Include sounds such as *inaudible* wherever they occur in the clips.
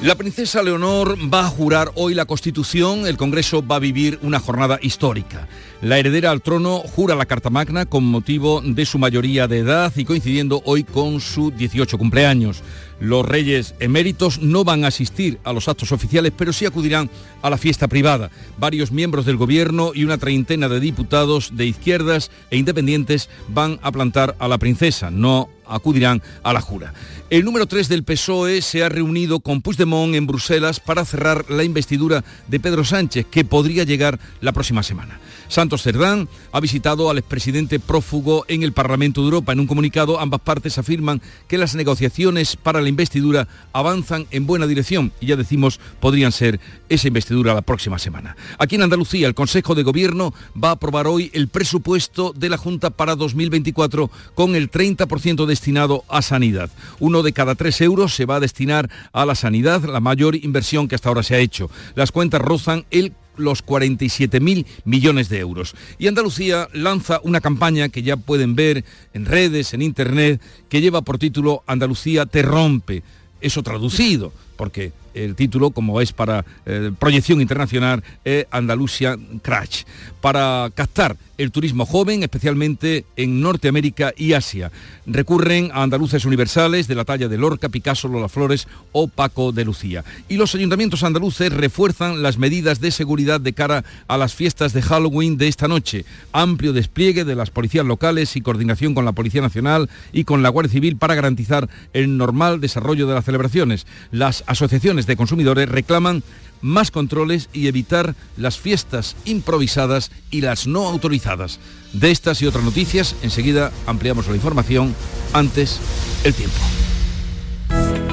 La princesa Leonor va a jurar hoy la Constitución, el Congreso va a vivir una jornada histórica. La heredera al trono jura la Carta Magna con motivo de su mayoría de edad y coincidiendo hoy con su 18 cumpleaños. Los reyes eméritos no van a asistir a los actos oficiales, pero sí acudirán a la fiesta privada. Varios miembros del gobierno y una treintena de diputados de izquierdas e independientes van a plantar a la princesa. No acudirán a la jura. El número 3 del PSOE se ha reunido con Puigdemont en Bruselas para cerrar la investidura de Pedro Sánchez, que podría llegar la próxima semana. Santos Cerdán ha visitado al expresidente prófugo en el Parlamento de Europa. En un comunicado, ambas partes afirman que las negociaciones para la investidura avanzan en buena dirección y ya decimos podrían ser esa investidura la próxima semana. Aquí en Andalucía, el Consejo de Gobierno va a aprobar hoy el presupuesto de la Junta para 2024 con el 30% destinado a sanidad. Uno de cada tres euros se va a destinar a la sanidad, la mayor inversión que hasta ahora se ha hecho. Las cuentas rozan el los 47.000 millones de euros. Y Andalucía lanza una campaña que ya pueden ver en redes, en internet, que lleva por título Andalucía te rompe. Eso traducido, porque el título, como es para eh, proyección internacional, es Andalusia Crash, para captar el turismo joven, especialmente en Norteamérica y Asia. Recurren a andaluces universales de la talla de Lorca, Picasso, Lola Flores o Paco de Lucía. Y los ayuntamientos andaluces refuerzan las medidas de seguridad de cara a las fiestas de Halloween de esta noche. Amplio despliegue de las policías locales y coordinación con la Policía Nacional y con la Guardia Civil para garantizar el normal desarrollo de las celebraciones. Las asociaciones de consumidores reclaman más controles y evitar las fiestas improvisadas y las no autorizadas. De estas y otras noticias, enseguida ampliamos la información. Antes, el tiempo.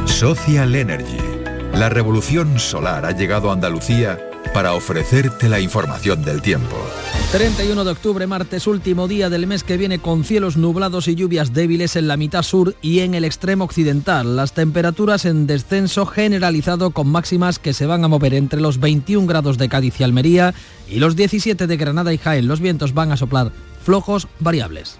Social Energy. La revolución solar ha llegado a Andalucía para ofrecerte la información del tiempo. 31 de octubre, martes, último día del mes que viene con cielos nublados y lluvias débiles en la mitad sur y en el extremo occidental. Las temperaturas en descenso generalizado con máximas que se van a mover entre los 21 grados de Cádiz y Almería y los 17 de Granada y Jaén. Los vientos van a soplar flojos variables.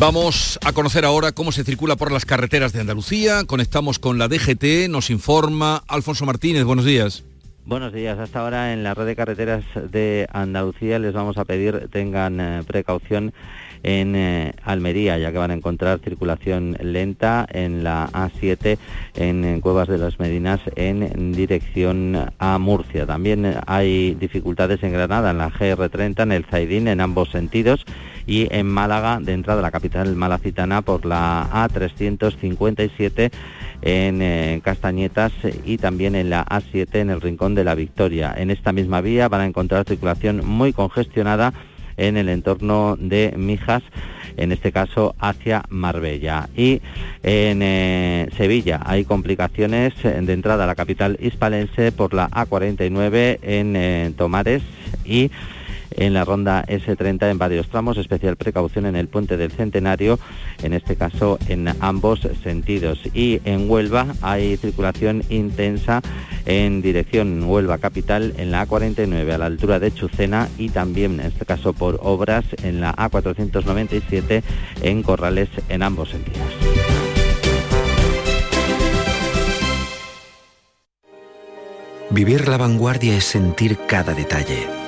Vamos a conocer ahora cómo se circula por las carreteras de Andalucía. Conectamos con la DGT, nos informa Alfonso Martínez. Buenos días. Buenos días. Hasta ahora en la red de carreteras de Andalucía les vamos a pedir tengan eh, precaución en eh, Almería, ya que van a encontrar circulación lenta en la A7 en, Cuevas de las Medinas en dirección a Murcia. También hay dificultades en Granada, en la GR30, en el Zaidín, en ambos sentidos y en Málaga, de entrada a la capital malacitana, por la A357 en eh, Castañetas y también en la A7 en el Rincón de la Victoria. En esta misma vía van a encontrar circulación muy congestionada en el entorno de Mijas, en este caso hacia Marbella. Y en eh, Sevilla hay complicaciones de entrada a la capital hispalense por la A49 en eh, Tomares y en la ronda S30 en varios tramos, especial precaución en el puente del Centenario, en este caso en ambos sentidos. Y en Huelva hay circulación intensa en dirección Huelva Capital en la A49 a la altura de Chucena y también en este caso por obras en la A497 en Corrales en ambos sentidos. Vivir la vanguardia es sentir cada detalle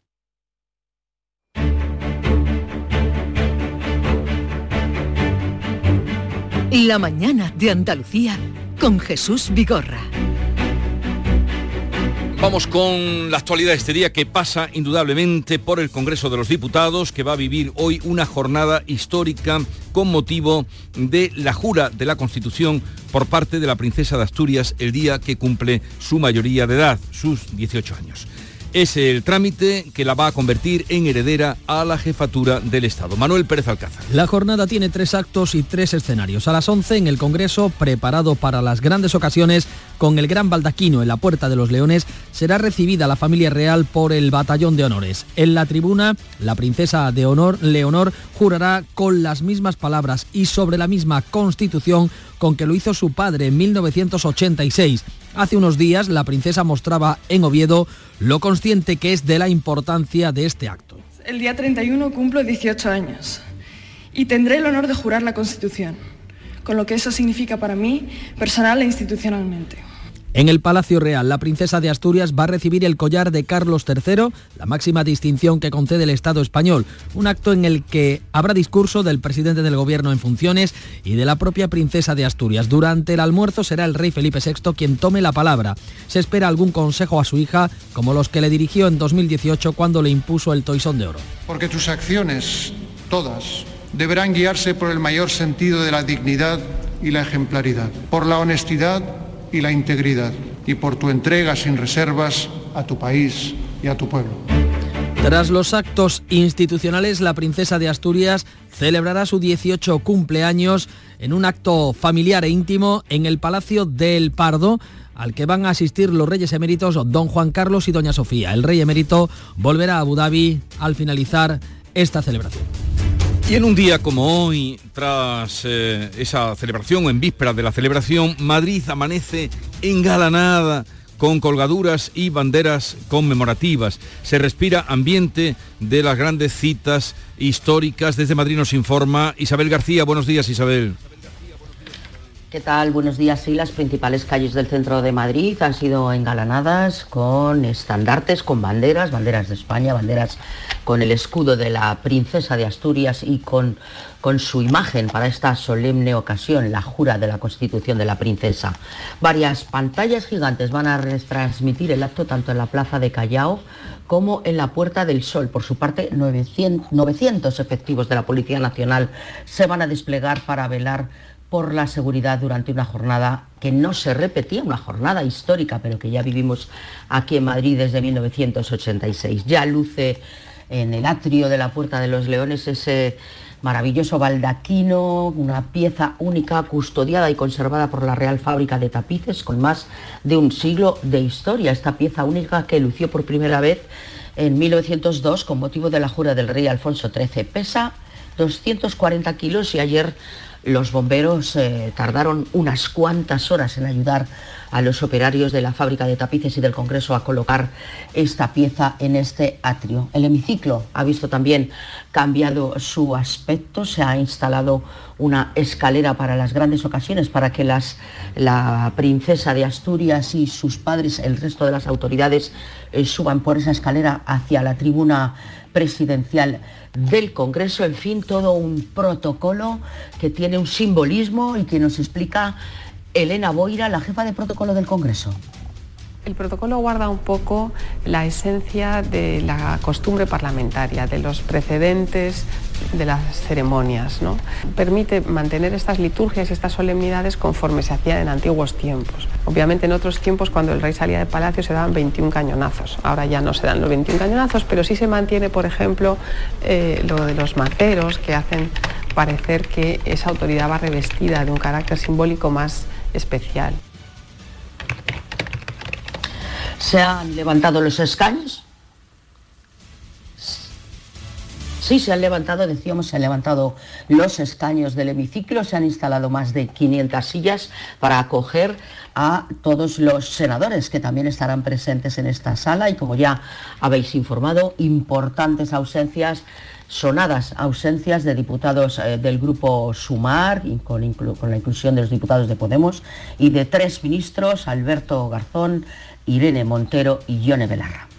La mañana de Andalucía con Jesús Vigorra. Vamos con la actualidad de este día que pasa indudablemente por el Congreso de los Diputados, que va a vivir hoy una jornada histórica con motivo de la jura de la Constitución por parte de la princesa de Asturias el día que cumple su mayoría de edad, sus 18 años es el trámite que la va a convertir en heredera a la jefatura del Estado. Manuel Pérez Alcázar. La jornada tiene tres actos y tres escenarios. A las 11 en el Congreso, preparado para las grandes ocasiones, con el gran baldaquino en la Puerta de los Leones, será recibida la familia real por el Batallón de Honores. En la tribuna, la princesa de honor, Leonor, jurará con las mismas palabras y sobre la misma constitución con que lo hizo su padre en 1986. Hace unos días la princesa mostraba en Oviedo lo consciente que es de la importancia de este acto. El día 31 cumplo 18 años y tendré el honor de jurar la Constitución, con lo que eso significa para mí personal e institucionalmente. En el Palacio Real, la princesa de Asturias va a recibir el collar de Carlos III, la máxima distinción que concede el Estado español, un acto en el que habrá discurso del presidente del Gobierno en funciones y de la propia princesa de Asturias. Durante el almuerzo será el rey Felipe VI quien tome la palabra. Se espera algún consejo a su hija, como los que le dirigió en 2018 cuando le impuso el toisón de oro. Porque tus acciones, todas, deberán guiarse por el mayor sentido de la dignidad y la ejemplaridad, por la honestidad y la integridad y por tu entrega sin reservas a tu país y a tu pueblo. Tras los actos institucionales, la princesa de Asturias celebrará su 18 cumpleaños en un acto familiar e íntimo en el Palacio del Pardo al que van a asistir los reyes eméritos don Juan Carlos y doña Sofía. El rey emérito volverá a Abu Dhabi al finalizar esta celebración. Y en un día como hoy, tras eh, esa celebración en víspera de la celebración, Madrid amanece engalanada con colgaduras y banderas conmemorativas. Se respira ambiente de las grandes citas históricas. Desde Madrid nos informa Isabel García. Buenos días, Isabel. ¿Qué tal? Buenos días. Sí, las principales calles del centro de Madrid han sido engalanadas con estandartes, con banderas, banderas de España, banderas con el escudo de la princesa de Asturias y con, con su imagen para esta solemne ocasión, la jura de la Constitución de la princesa. Varias pantallas gigantes van a retransmitir el acto tanto en la plaza de Callao como en la Puerta del Sol. Por su parte, 900, 900 efectivos de la Policía Nacional se van a desplegar para velar por la seguridad durante una jornada que no se repetía, una jornada histórica, pero que ya vivimos aquí en Madrid desde 1986. Ya luce en el atrio de la Puerta de los Leones ese maravilloso baldaquino, una pieza única custodiada y conservada por la Real Fábrica de Tapices con más de un siglo de historia. Esta pieza única que lució por primera vez en 1902 con motivo de la jura del rey Alfonso XIII. Pesa 240 kilos y ayer los bomberos eh, tardaron unas cuantas horas en ayudar a los operarios de la fábrica de tapices y del Congreso a colocar esta pieza en este atrio. El hemiciclo ha visto también cambiado su aspecto, se ha instalado una escalera para las grandes ocasiones, para que las, la princesa de Asturias y sus padres, el resto de las autoridades, eh, suban por esa escalera hacia la tribuna presidencial del Congreso, en fin, todo un protocolo que tiene un simbolismo y que nos explica Elena Boira, la jefa de protocolo del Congreso. El protocolo guarda un poco la esencia de la costumbre parlamentaria, de los precedentes de las ceremonias. ¿no? Permite mantener estas liturgias y estas solemnidades conforme se hacían en antiguos tiempos. Obviamente en otros tiempos cuando el rey salía de palacio se daban 21 cañonazos. Ahora ya no se dan los 21 cañonazos, pero sí se mantiene, por ejemplo, eh, lo de los maceros que hacen parecer que esa autoridad va revestida de un carácter simbólico más especial. ¿Se han levantado los escaños? Sí, se han levantado, decíamos, se han levantado los escaños del hemiciclo, se han instalado más de 500 sillas para acoger a todos los senadores que también estarán presentes en esta sala y como ya habéis informado, importantes ausencias sonadas ausencias de diputados eh, del grupo Sumar, con, con la inclusión de los diputados de Podemos, y de tres ministros, Alberto Garzón, Irene Montero y Yone Belarra.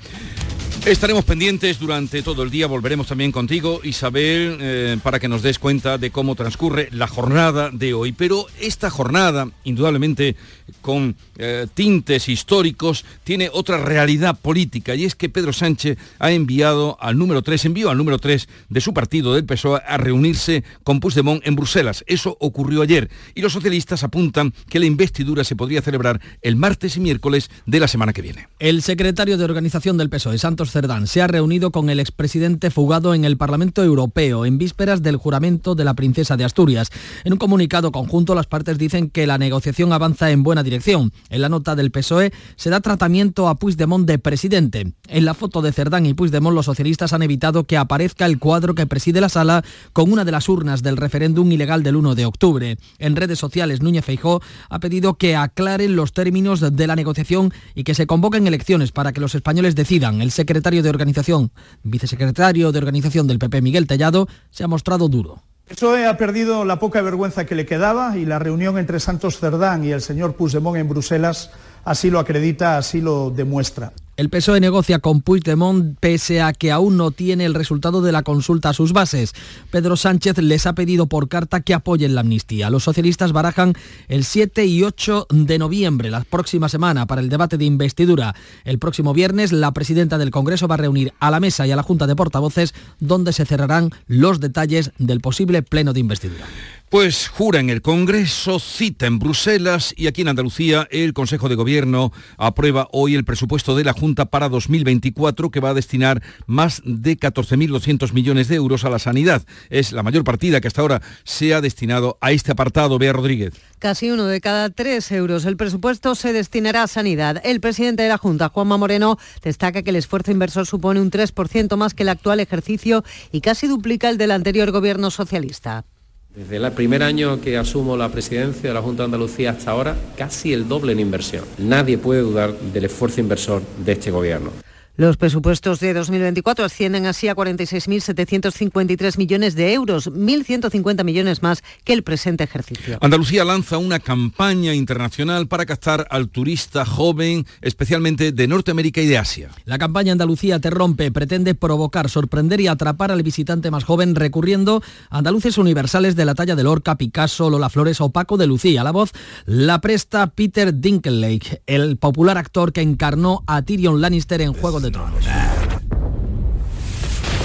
Estaremos pendientes durante todo el día, volveremos también contigo, Isabel, eh, para que nos des cuenta de cómo transcurre la jornada de hoy. Pero esta jornada, indudablemente con eh, tintes históricos, tiene otra realidad política y es que Pedro Sánchez ha enviado al número 3, envió al número 3 de su partido del PSOE a reunirse con Puigdemont en Bruselas. Eso ocurrió ayer y los socialistas apuntan que la investidura se podría celebrar el martes y miércoles de la semana que viene. El secretario de organización del PSOE, Santos Cerdán se ha reunido con el expresidente fugado en el Parlamento Europeo en vísperas del juramento de la princesa de Asturias. En un comunicado conjunto, las partes dicen que la negociación avanza en buena dirección. En la nota del PSOE se da tratamiento a Puigdemont de presidente. En la foto de Cerdán y Puigdemont, los socialistas han evitado que aparezca el cuadro que preside la sala con una de las urnas del referéndum ilegal del 1 de octubre. En redes sociales, Núñez Feijó ha pedido que aclaren los términos de la negociación y que se convoquen elecciones para que los españoles decidan. El secretario secretario de organización, vicesecretario de organización del PP, Miguel Tellado, se ha mostrado duro. El PSOE ha perdido la poca vergüenza que le quedaba y la reunión entre Santos Cerdán y el señor Puigdemont en Bruselas así lo acredita, así lo demuestra. El PSOE negocia con Puigdemont pese a que aún no tiene el resultado de la consulta a sus bases. Pedro Sánchez les ha pedido por carta que apoyen la amnistía. Los socialistas barajan el 7 y 8 de noviembre, la próxima semana, para el debate de investidura. El próximo viernes, la presidenta del Congreso va a reunir a la mesa y a la Junta de Portavoces, donde se cerrarán los detalles del posible pleno de investidura. Pues jura en el Congreso, cita en Bruselas y aquí en Andalucía el Consejo de Gobierno aprueba hoy el presupuesto de la Junta para 2024 que va a destinar más de 14.200 millones de euros a la sanidad. Es la mayor partida que hasta ahora se ha destinado a este apartado. Bea Rodríguez. Casi uno de cada tres euros. El presupuesto se destinará a sanidad. El presidente de la Junta, Juanma Moreno, destaca que el esfuerzo inversor supone un 3% más que el actual ejercicio y casi duplica el del anterior gobierno socialista. Desde el primer año que asumo la presidencia de la Junta de Andalucía hasta ahora, casi el doble en inversión. Nadie puede dudar del esfuerzo inversor de este gobierno. Los presupuestos de 2024 ascienden así a 46.753 millones de euros, 1.150 millones más que el presente ejercicio. Andalucía lanza una campaña internacional para captar al turista joven, especialmente de Norteamérica y de Asia. La campaña Andalucía te rompe pretende provocar, sorprender y atrapar al visitante más joven recurriendo a andaluces universales de la talla de Lorca, Picasso, Lola Flores o Paco de Lucía. La voz la presta Peter Dinklage, el popular actor que encarnó a Tyrion Lannister en Juego Tronos.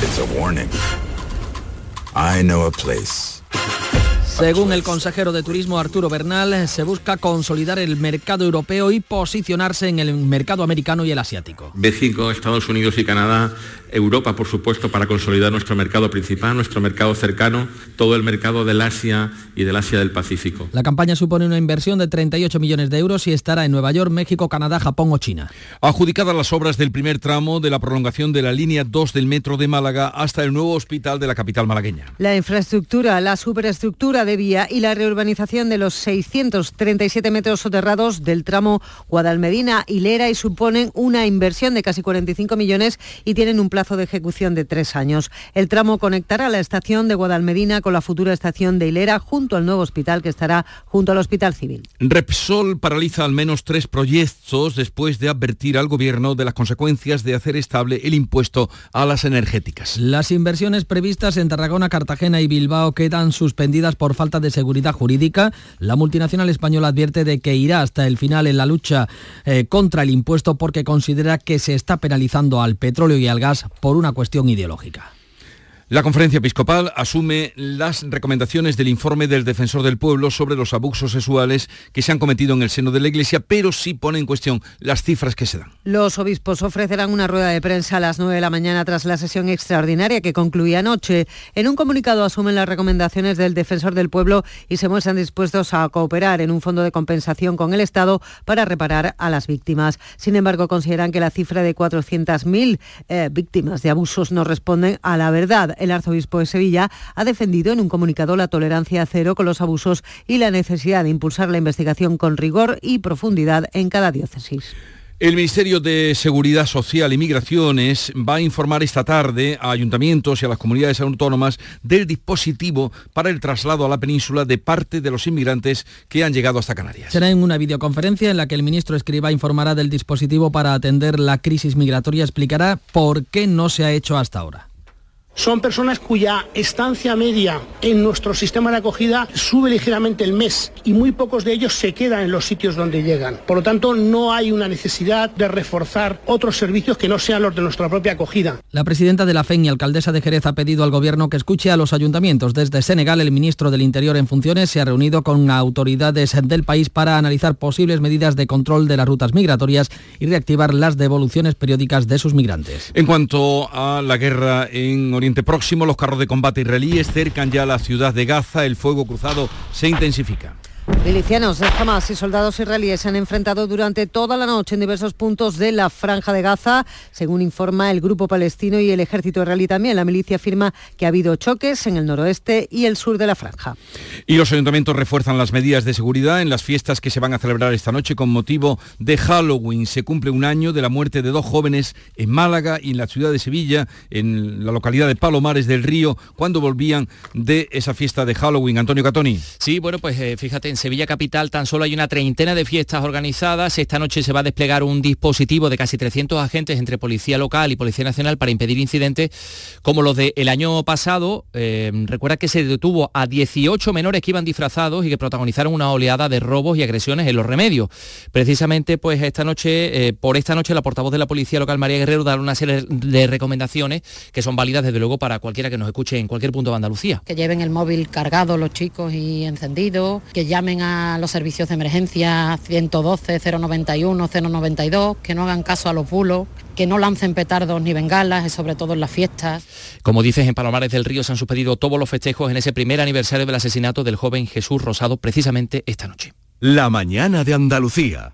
It's a warning. I know a place. Según el consejero de Turismo Arturo Bernal, se busca consolidar el mercado europeo y posicionarse en el mercado americano y el asiático. B5, Estados Unidos y Canadá Europa, por supuesto, para consolidar nuestro mercado principal, nuestro mercado cercano, todo el mercado del Asia y del Asia del Pacífico. La campaña supone una inversión de 38 millones de euros y estará en Nueva York, México, Canadá, Japón o China. Adjudicadas las obras del primer tramo de la prolongación de la línea 2 del metro de Málaga hasta el nuevo hospital de la capital malagueña. La infraestructura, la superestructura de vía y la reurbanización de los 637 metros soterrados del tramo Guadalmedina-Hilera y suponen una inversión de casi 45 millones y tienen un plazo de ejecución de tres años. El tramo conectará la estación de Guadalmedina con la futura estación de Hilera junto al nuevo hospital que estará junto al Hospital Civil. Repsol paraliza al menos tres proyectos después de advertir al gobierno de las consecuencias de hacer estable el impuesto a las energéticas. Las inversiones previstas en Tarragona, Cartagena y Bilbao quedan suspendidas por falta de seguridad jurídica. La multinacional española advierte de que irá hasta el final en la lucha eh, contra el impuesto porque considera que se está penalizando al petróleo y al gas por una cuestión ideológica. La conferencia episcopal asume las recomendaciones del informe del defensor del pueblo sobre los abusos sexuales que se han cometido en el seno de la Iglesia, pero sí pone en cuestión las cifras que se dan. Los obispos ofrecerán una rueda de prensa a las 9 de la mañana tras la sesión extraordinaria que concluía anoche. En un comunicado asumen las recomendaciones del defensor del pueblo y se muestran dispuestos a cooperar en un fondo de compensación con el Estado para reparar a las víctimas. Sin embargo, consideran que la cifra de 400.000 eh, víctimas de abusos no responden a la verdad El arzobispo de Sevilla ha defendido en un comunicado la tolerancia cero con los abusos y la necesidad de impulsar la investigación con rigor y profundidad en cada diócesis. El Ministerio de Seguridad Social y Migraciones va a informar esta tarde a ayuntamientos y a las comunidades autónomas del dispositivo para el traslado a la península de parte de los inmigrantes que han llegado hasta Canarias. Será en una videoconferencia en la que el ministro Escriba informará del dispositivo para atender la crisis migratoria, explicará por qué no se ha hecho hasta ahora son personas cuya estancia media en nuestro sistema de acogida sube ligeramente el mes y muy pocos de ellos se quedan en los sitios donde llegan. Por lo tanto, no hay una necesidad de reforzar otros servicios que no sean los de nuestra propia acogida. La presidenta de la FEN y alcaldesa de Jerez ha pedido al gobierno que escuche a los ayuntamientos. Desde Senegal, el ministro del Interior en funciones se ha reunido con autoridades del país para analizar posibles medidas de control de las rutas migratorias y reactivar las devoluciones periódicas de sus migrantes. En cuanto a la guerra en Oriente Próximo, los carros de combate israelíes cercan ya la ciudad de Gaza, el fuego cruzado se intensifica. Milicianos de Hamas y soldados israelíes se han enfrentado durante toda la noche en diversos puntos de la franja de Gaza, según informa el grupo palestino y el ejército israelí también. La milicia afirma que ha habido choques en el noroeste y el sur de la franja. Y los ayuntamientos refuerzan las medidas de seguridad en las fiestas que se van a celebrar esta noche con motivo de Halloween. Se cumple un año de la muerte de dos jóvenes en Málaga y en la ciudad de Sevilla, en la localidad de Palomares del Río, cuando volvían de esa fiesta de Halloween. Antonio Catoni. Sí, bueno, pues eh, fíjate, en Sevilla Capital tan solo hay una treintena de fiestas organizadas. Esta noche se va a desplegar un dispositivo de casi 300 agentes entre Policía Local y Policía Nacional para impedir incidentes como los del año pasado. Eh, recuerda que se detuvo a 18 menores que iban disfrazados y que protagonizaron una oleada de robos y agresiones en los remedios. Precisamente, pues esta noche, eh, por esta noche, la portavoz de la Policía Local, María Guerrero, da una serie de recomendaciones que son válidas, desde luego, para cualquiera que nos escuche en cualquier punto de Andalucía. Que lleven el móvil cargado los chicos y encendido, que llamen a los servicios de emergencia 112, 091, 092, que no hagan caso a los bulos, que no lancen petardos ni bengalas, sobre todo en las fiestas. Como dices, en Palomares del Río se han suspendido todos los festejos en ese primer aniversario del asesinato del joven Jesús Rosado, precisamente esta noche. La mañana de Andalucía.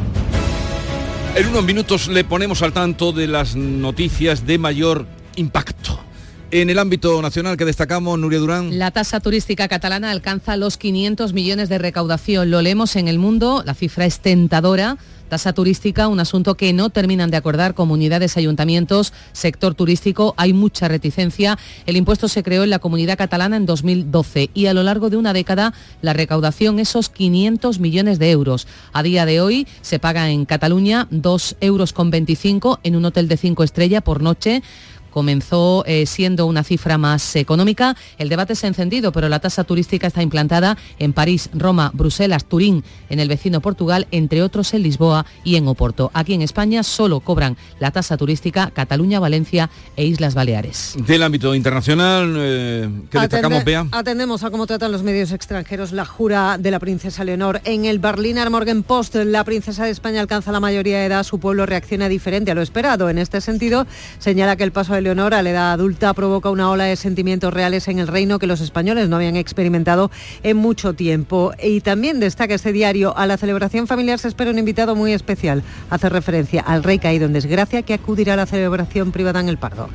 En unos minutos le ponemos al tanto de las noticias de mayor impacto. En el ámbito nacional que destacamos, Nuria Durán. La tasa turística catalana alcanza los 500 millones de recaudación. Lo leemos en el mundo, la cifra es tentadora. Tasa turística, un asunto que no terminan de acordar comunidades, ayuntamientos, sector turístico. Hay mucha reticencia. El impuesto se creó en la comunidad catalana en 2012 y a lo largo de una década la recaudación esos 500 millones de euros. A día de hoy se paga en Cataluña 2 euros con 25 en un hotel de 5 estrellas por noche comenzó eh, siendo una cifra más económica. El debate se ha encendido, pero la tasa turística está implantada en París, Roma, Bruselas, Turín, en el vecino Portugal, entre otros en Lisboa y en Oporto. Aquí en España solo cobran la tasa turística Cataluña, Valencia e Islas Baleares. Del ámbito internacional, eh, ¿qué destacamos, Bea? Atendemos a cómo tratan los medios extranjeros la jura de la princesa Leonor. En el Berliner Morgenpost, la princesa de España alcanza la mayoría de edad, su pueblo reacciona diferente a lo esperado. En este sentido, señala que el paso de Leonor a la edad adulta provoca una ola de sentimientos reales en el reino que los españoles no habían experimentado en mucho tiempo. Y también destaca este diario, a la celebración familiar se espera un invitado muy especial. Hace referencia al rey caído en desgracia que acudirá a la celebración privada en el Pardo.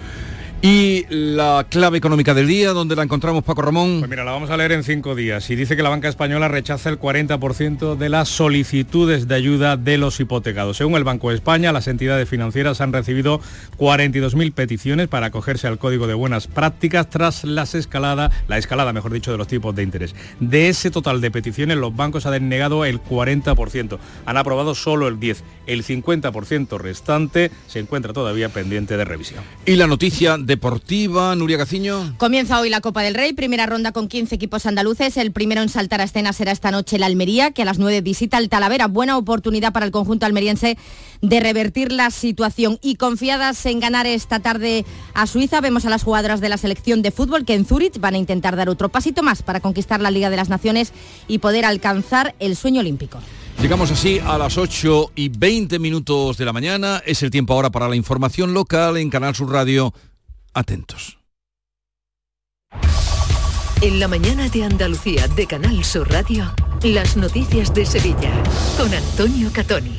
Y la clave económica del día, donde la encontramos, Paco Ramón. Pues mira, la vamos a leer en cinco días. Y dice que la banca española rechaza el 40% de las solicitudes de ayuda de los hipotecados. Según el Banco de España, las entidades financieras han recibido 42.000 peticiones para acogerse al Código de Buenas Prácticas tras las escalada, la escalada, mejor dicho, de los tipos de interés. De ese total de peticiones, los bancos han denegado el 40%. Han aprobado solo el 10%. El 50% restante se encuentra todavía pendiente de revisión. Y la noticia deportiva, Nuria Gaciño. Comienza hoy la Copa del Rey, primera ronda con 15 equipos andaluces. El primero en saltar a escena será esta noche el Almería, que a las 9 visita el Talavera. Buena oportunidad para el conjunto almeriense de revertir la situación. Y confiadas en ganar esta tarde a Suiza, vemos a las jugadoras de la selección de fútbol que en Zurich van a intentar dar otro pasito más para conquistar la Liga de las Naciones y poder alcanzar el sueño olímpico. Llegamos así a las 8 y 20 minutos de la mañana. Es el tiempo ahora para la información local en Canal Sur Radio. Atentos. En la mañana de Andalucía de Canal Sur Radio, las noticias de Sevilla con Antonio Catoni.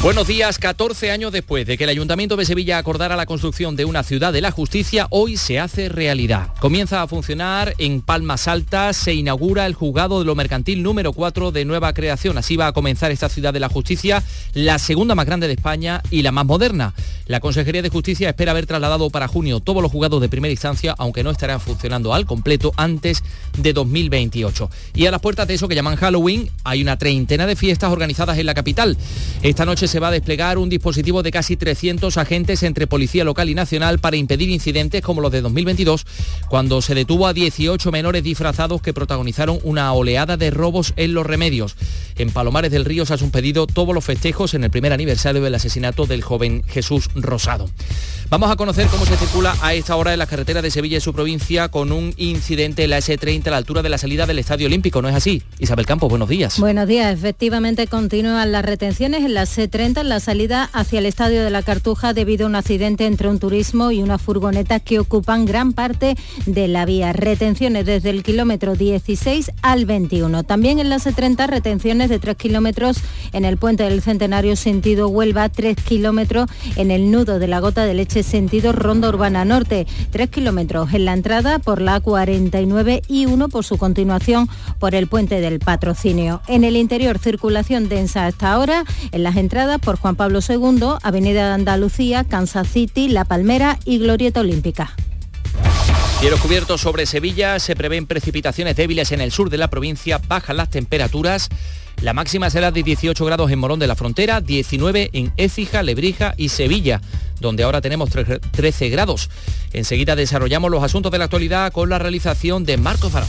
Buenos días, 14 años después de que el Ayuntamiento de Sevilla acordara la construcción de una ciudad de la justicia, hoy se hace realidad. Comienza a funcionar en Palmas Altas, se inaugura el juzgado de lo mercantil número 4 de nueva creación. Así va a comenzar esta ciudad de la justicia, la segunda más grande de España y la más moderna. La Consejería de Justicia espera haber trasladado para junio todos los juzgados de primera instancia, aunque no estarán funcionando al completo antes de 2028. Y a las puertas de eso que llaman Halloween, hay una treintena de fiestas organizadas en la capital. Esta noche se va a desplegar un dispositivo de casi 300 agentes entre policía local y nacional para impedir incidentes como los de 2022, cuando se detuvo a 18 menores disfrazados que protagonizaron una oleada de robos en los remedios. En Palomares del Río se han suspedido todos los festejos en el primer aniversario del asesinato del joven Jesús Rosado. Vamos a conocer cómo se circula a esta hora en las carreteras de Sevilla y su provincia con un incidente la S30 a la altura de la salida del Estadio Olímpico. ¿No es así? Isabel Campos, buenos días. Buenos días. Efectivamente continúan las retenciones en la C30 en la salida hacia el Estadio de la Cartuja debido a un accidente entre un turismo y una furgoneta que ocupan gran parte de la vía. Retenciones desde el kilómetro 16 al 21. También en la C30 retenciones de 3 kilómetros en el puente del Centenario sentido Huelva, 3 kilómetros en el nudo de la gota de leche sentido Ronda Urbana Norte, 3 kilómetros en la entrada por la 49 y 1 por su continuación por el puente del patrocinio. En el interior circulación densa hasta ahora, en las entradas por Juan Pablo II, Avenida de Andalucía, Kansas City, La Palmera y Glorieta Olímpica. Cielos cubiertos sobre Sevilla, se prevén precipitaciones débiles en el sur de la provincia, bajan las temperaturas. La máxima será de 18 grados en Morón de la Frontera, 19 en Écija, Lebrija y Sevilla, donde ahora tenemos 13 grados. Enseguida desarrollamos los asuntos de la actualidad con la realización de Marco Farón.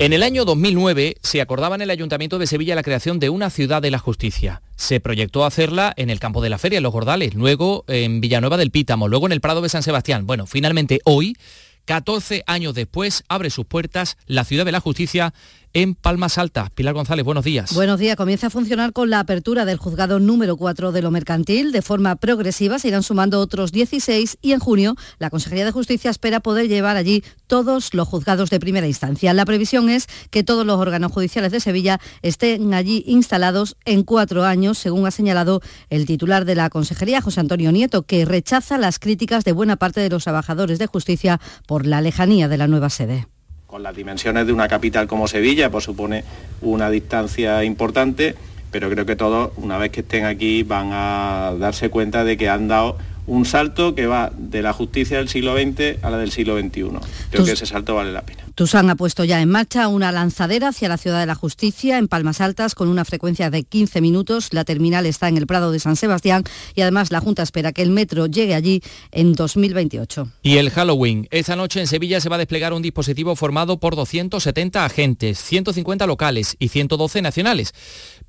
En el año 2009 se acordaba en el Ayuntamiento de Sevilla la creación de una ciudad de la justicia. Se proyectó hacerla en el campo de la feria, en Los Gordales, luego en Villanueva del Pítamo, luego en el Prado de San Sebastián. Bueno, finalmente hoy, 14 años después, abre sus puertas la ciudad de la justicia en Palmas Altas. Pilar González, buenos días. Buenos días. Comienza a funcionar con la apertura del juzgado número 4 de lo mercantil. De forma progresiva se irán sumando otros 16 y en junio la Consejería de Justicia espera poder llevar allí todos los juzgados de primera instancia. La previsión es que todos los órganos judiciales de Sevilla estén allí instalados en cuatro años, según ha señalado el titular de la Consejería, José Antonio Nieto, que rechaza las críticas de buena parte de los trabajadores de justicia por la lejanía de la nueva sede con las dimensiones de una capital como Sevilla, pues supone una distancia importante, pero creo que todos, una vez que estén aquí, van a darse cuenta de que han dado un salto que va de la justicia del siglo XX a la del siglo XXI. Creo que ese salto vale la pena. Tusan ha puesto ya en marcha una lanzadera hacia la ciudad de la justicia en Palmas Altas con una frecuencia de 15 minutos. La terminal está en el Prado de San Sebastián y además la Junta espera que el metro llegue allí en 2028. Y el Halloween. Esta noche en Sevilla se va a desplegar un dispositivo formado por 270 agentes, 150 locales y 112 nacionales.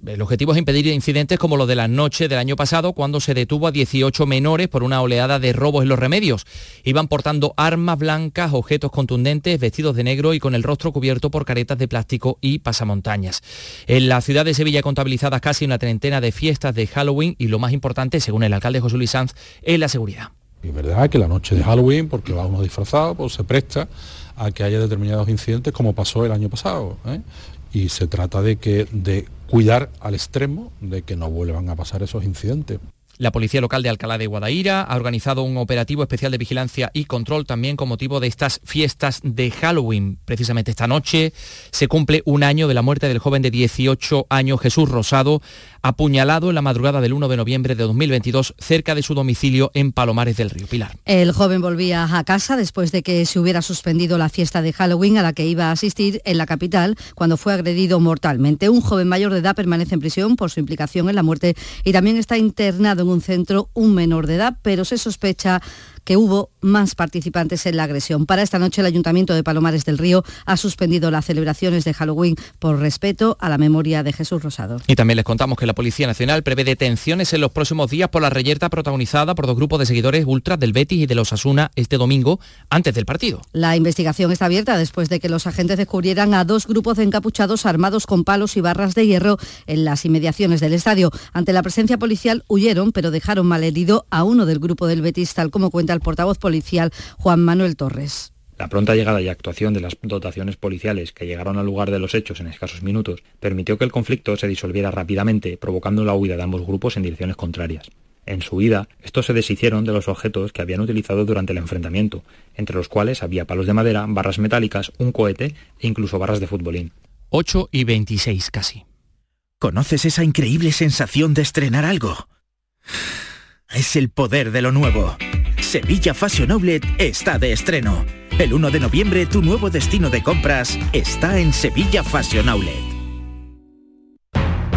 El objetivo es impedir incidentes como lo de la noche del año pasado, cuando se detuvo a 18 menores por una oleada de robos en los remedios. Iban portando armas blancas, objetos contundentes, vestidos de negro y con el rostro cubierto por caretas de plástico y pasamontañas. En la ciudad de Sevilla contabilizadas casi una treintena de fiestas de Halloween y lo más importante, según el alcalde José Luis Sanz, es la seguridad. Es verdad que la noche de Halloween, porque va uno disfrazado, pues se presta a que haya determinados incidentes como pasó el año pasado. ¿eh? Y se trata de que de cuidar al extremo de que no vuelvan a pasar esos incidentes. La policía local de Alcalá de Guadaira ha organizado un operativo especial de vigilancia y control también con motivo de estas fiestas de Halloween. Precisamente esta noche se cumple un año de la muerte del joven de 18 años Jesús Rosado, apuñalado en la madrugada del 1 de noviembre de 2022 cerca de su domicilio en Palomares del Río Pilar. El joven volvía a casa después de que se hubiera suspendido la fiesta de Halloween a la que iba a asistir en la capital cuando fue agredido mortalmente. Un joven mayor de edad permanece en prisión por su implicación en la muerte y también está internado en un centro un menor de edad, pero se sospecha que hubo más participantes en la agresión. Para esta noche el Ayuntamiento de Palomares del Río ha suspendido las celebraciones de Halloween por respeto a la memoria de Jesús Rosado. Y también les contamos que la Policía Nacional prevé detenciones en los próximos días por la reyerta protagonizada por dos grupos de seguidores ultras del Betis y de los Asuna este domingo antes del partido. La investigación está abierta después de que los agentes descubrieran a dos grupos de encapuchados armados con palos y barras de hierro en las inmediaciones del estadio. Ante la presencia policial huyeron, pero dejaron malherido a uno del grupo del Betis, tal como cuenta el portavoz policial Juan Manuel Torres. La pronta llegada y actuación de las dotaciones policiales que llegaron al lugar de los hechos en escasos minutos permitió que el conflicto se disolviera rápidamente, provocando la huida de ambos grupos en direcciones contrarias. En su huida, estos se deshicieron de los objetos que habían utilizado durante el enfrentamiento, entre los cuales había palos de madera, barras metálicas, un cohete e incluso barras de futbolín. 8 y 26 casi. ¿Conoces esa increíble sensación de estrenar algo? Es el poder de lo nuevo. Sevilla Fashion Outlet está de estreno. El 1 de noviembre tu nuevo destino de compras está en Sevilla Fashion Outlet.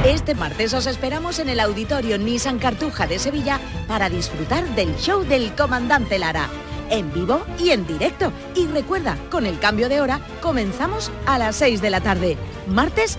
Este martes os esperamos en el auditorio Nissan Cartuja de Sevilla para disfrutar del show del comandante Lara. En vivo y en directo. Y recuerda, con el cambio de hora, comenzamos a las 6 de la tarde. Martes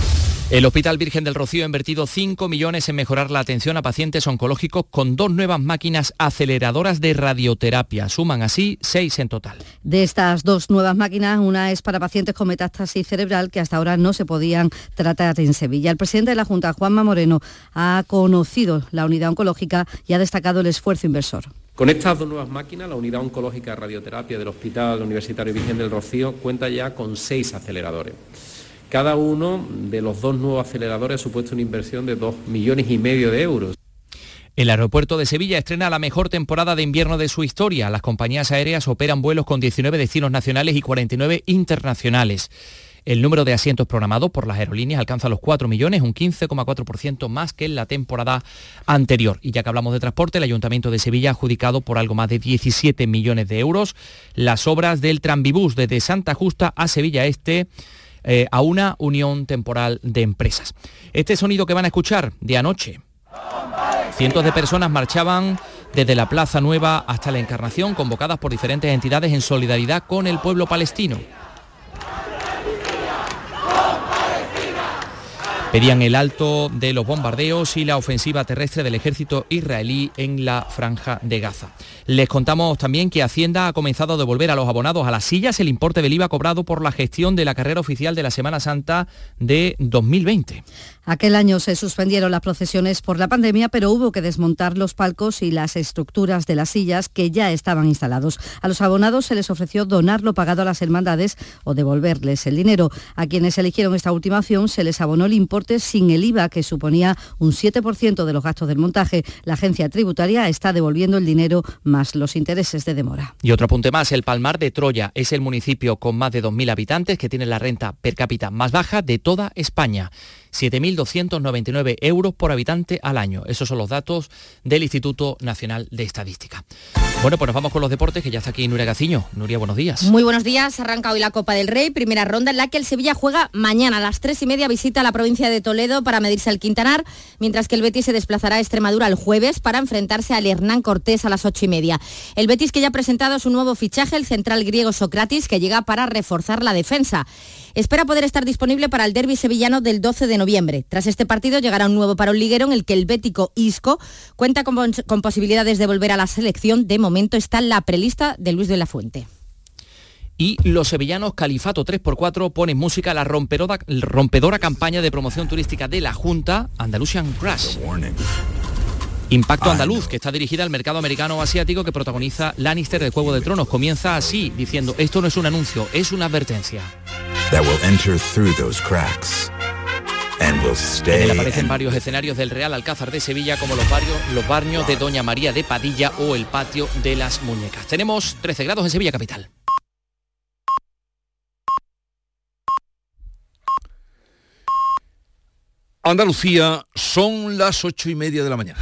El Hospital Virgen del Rocío ha invertido 5 millones en mejorar la atención a pacientes oncológicos con dos nuevas máquinas aceleradoras de radioterapia. Suman así seis en total. De estas dos nuevas máquinas, una es para pacientes con metástasis cerebral que hasta ahora no se podían tratar en Sevilla. El presidente de la Junta, Juanma Moreno, ha conocido la unidad oncológica y ha destacado el esfuerzo inversor. Con estas dos nuevas máquinas, la unidad oncológica de radioterapia del Hospital Universitario Virgen del Rocío cuenta ya con seis aceleradores. Cada uno de los dos nuevos aceleradores ha supuesto una inversión de 2 millones y medio de euros. El aeropuerto de Sevilla estrena la mejor temporada de invierno de su historia. Las compañías aéreas operan vuelos con 19 destinos nacionales y 49 internacionales. El número de asientos programados por las aerolíneas alcanza los 4 millones, un 15,4% más que en la temporada anterior. Y ya que hablamos de transporte, el Ayuntamiento de Sevilla ha adjudicado por algo más de 17 millones de euros las obras del Tranvibús desde Santa Justa a Sevilla Este eh, a una unión temporal de empresas. Este sonido que van a escuchar de anoche. Cientos de personas marchaban desde la Plaza Nueva hasta la Encarnación, convocadas por diferentes entidades en solidaridad con el pueblo palestino. Pedían el alto de los bombardeos y la ofensiva terrestre del ejército israelí en la franja de Gaza. Les contamos también que Hacienda ha comenzado a devolver a los abonados a las sillas el importe del IVA cobrado por la gestión de la carrera oficial de la Semana Santa de 2020. Aquel año se suspendieron las procesiones por la pandemia, pero hubo que desmontar los palcos y las estructuras de las sillas que ya estaban instalados. A los abonados se les ofreció donar lo pagado a las hermandades o devolverles el dinero. A quienes eligieron esta última opción se les abonó el importe sin el IVA, que suponía un 7% de los gastos del montaje. La agencia tributaria está devolviendo el dinero más los intereses de demora. Y otro apunte más, el Palmar de Troya es el municipio con más de 2.000 habitantes que tiene la renta per cápita más baja de toda España. 7.299 euros por habitante al año. Esos son los datos del Instituto Nacional de Estadística. Bueno, pues nos vamos con los deportes, que ya está aquí Nuria Gaciño. Nuria, buenos días. Muy buenos días. Arranca hoy la Copa del Rey, primera ronda en la que el Sevilla juega mañana a las tres y media, visita a la provincia de Toledo para medirse al Quintanar, mientras que el Betis se desplazará a Extremadura el jueves para enfrentarse al Hernán Cortés a las ocho y media. El Betis que ya ha presentado su nuevo fichaje, el central griego Socratis, que llega para reforzar la defensa. Espera poder estar disponible para el derby sevillano del 12 de noviembre. Tras este partido llegará un nuevo parón liguero en el que el bético Isco cuenta con, con posibilidades de volver a la selección. De momento está en la prelista de Luis de la Fuente. y los sevillanos Califato 3x4 ponen música a la rompedora, rompedora campaña de promoción turística de la Junta Andalusian Crash. Impacto Andaluz, que está dirigida al mercado americano o asiático que protagoniza Lannister de Juego de Tronos. Comienza así, diciendo, esto no es un anuncio, es una advertencia. En él aparecen varios escenarios del Real Alcázar de Sevilla, como los barrios, los barrios de Doña María de Padilla o el patio de las Muñecas. Tenemos 13 grados en Sevilla capital. Andalucía son las ocho y media de la mañana.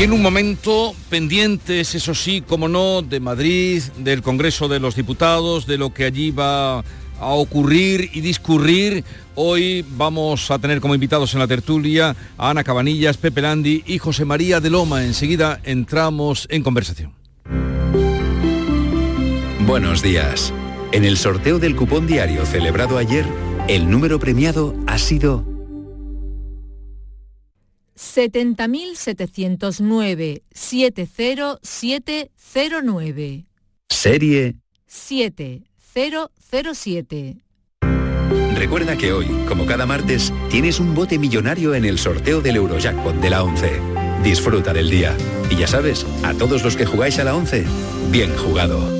Y en un momento pendientes, eso sí, como no, de Madrid, del Congreso de los Diputados, de lo que allí va a ocurrir y discurrir. Hoy vamos a tener como invitados en la tertulia a Ana Cabanillas, Pepe Landi y José María de Loma. Enseguida entramos en conversación. Buenos días. En el sorteo del cupón diario celebrado ayer, el número premiado ha sido 70.709 70709. Serie 7007. Recuerda que hoy, como cada martes, tienes un bote millonario en el sorteo del Eurojackpot de la 11. Disfruta del día. Y ya sabes, a todos los que jugáis a la 11, bien jugado.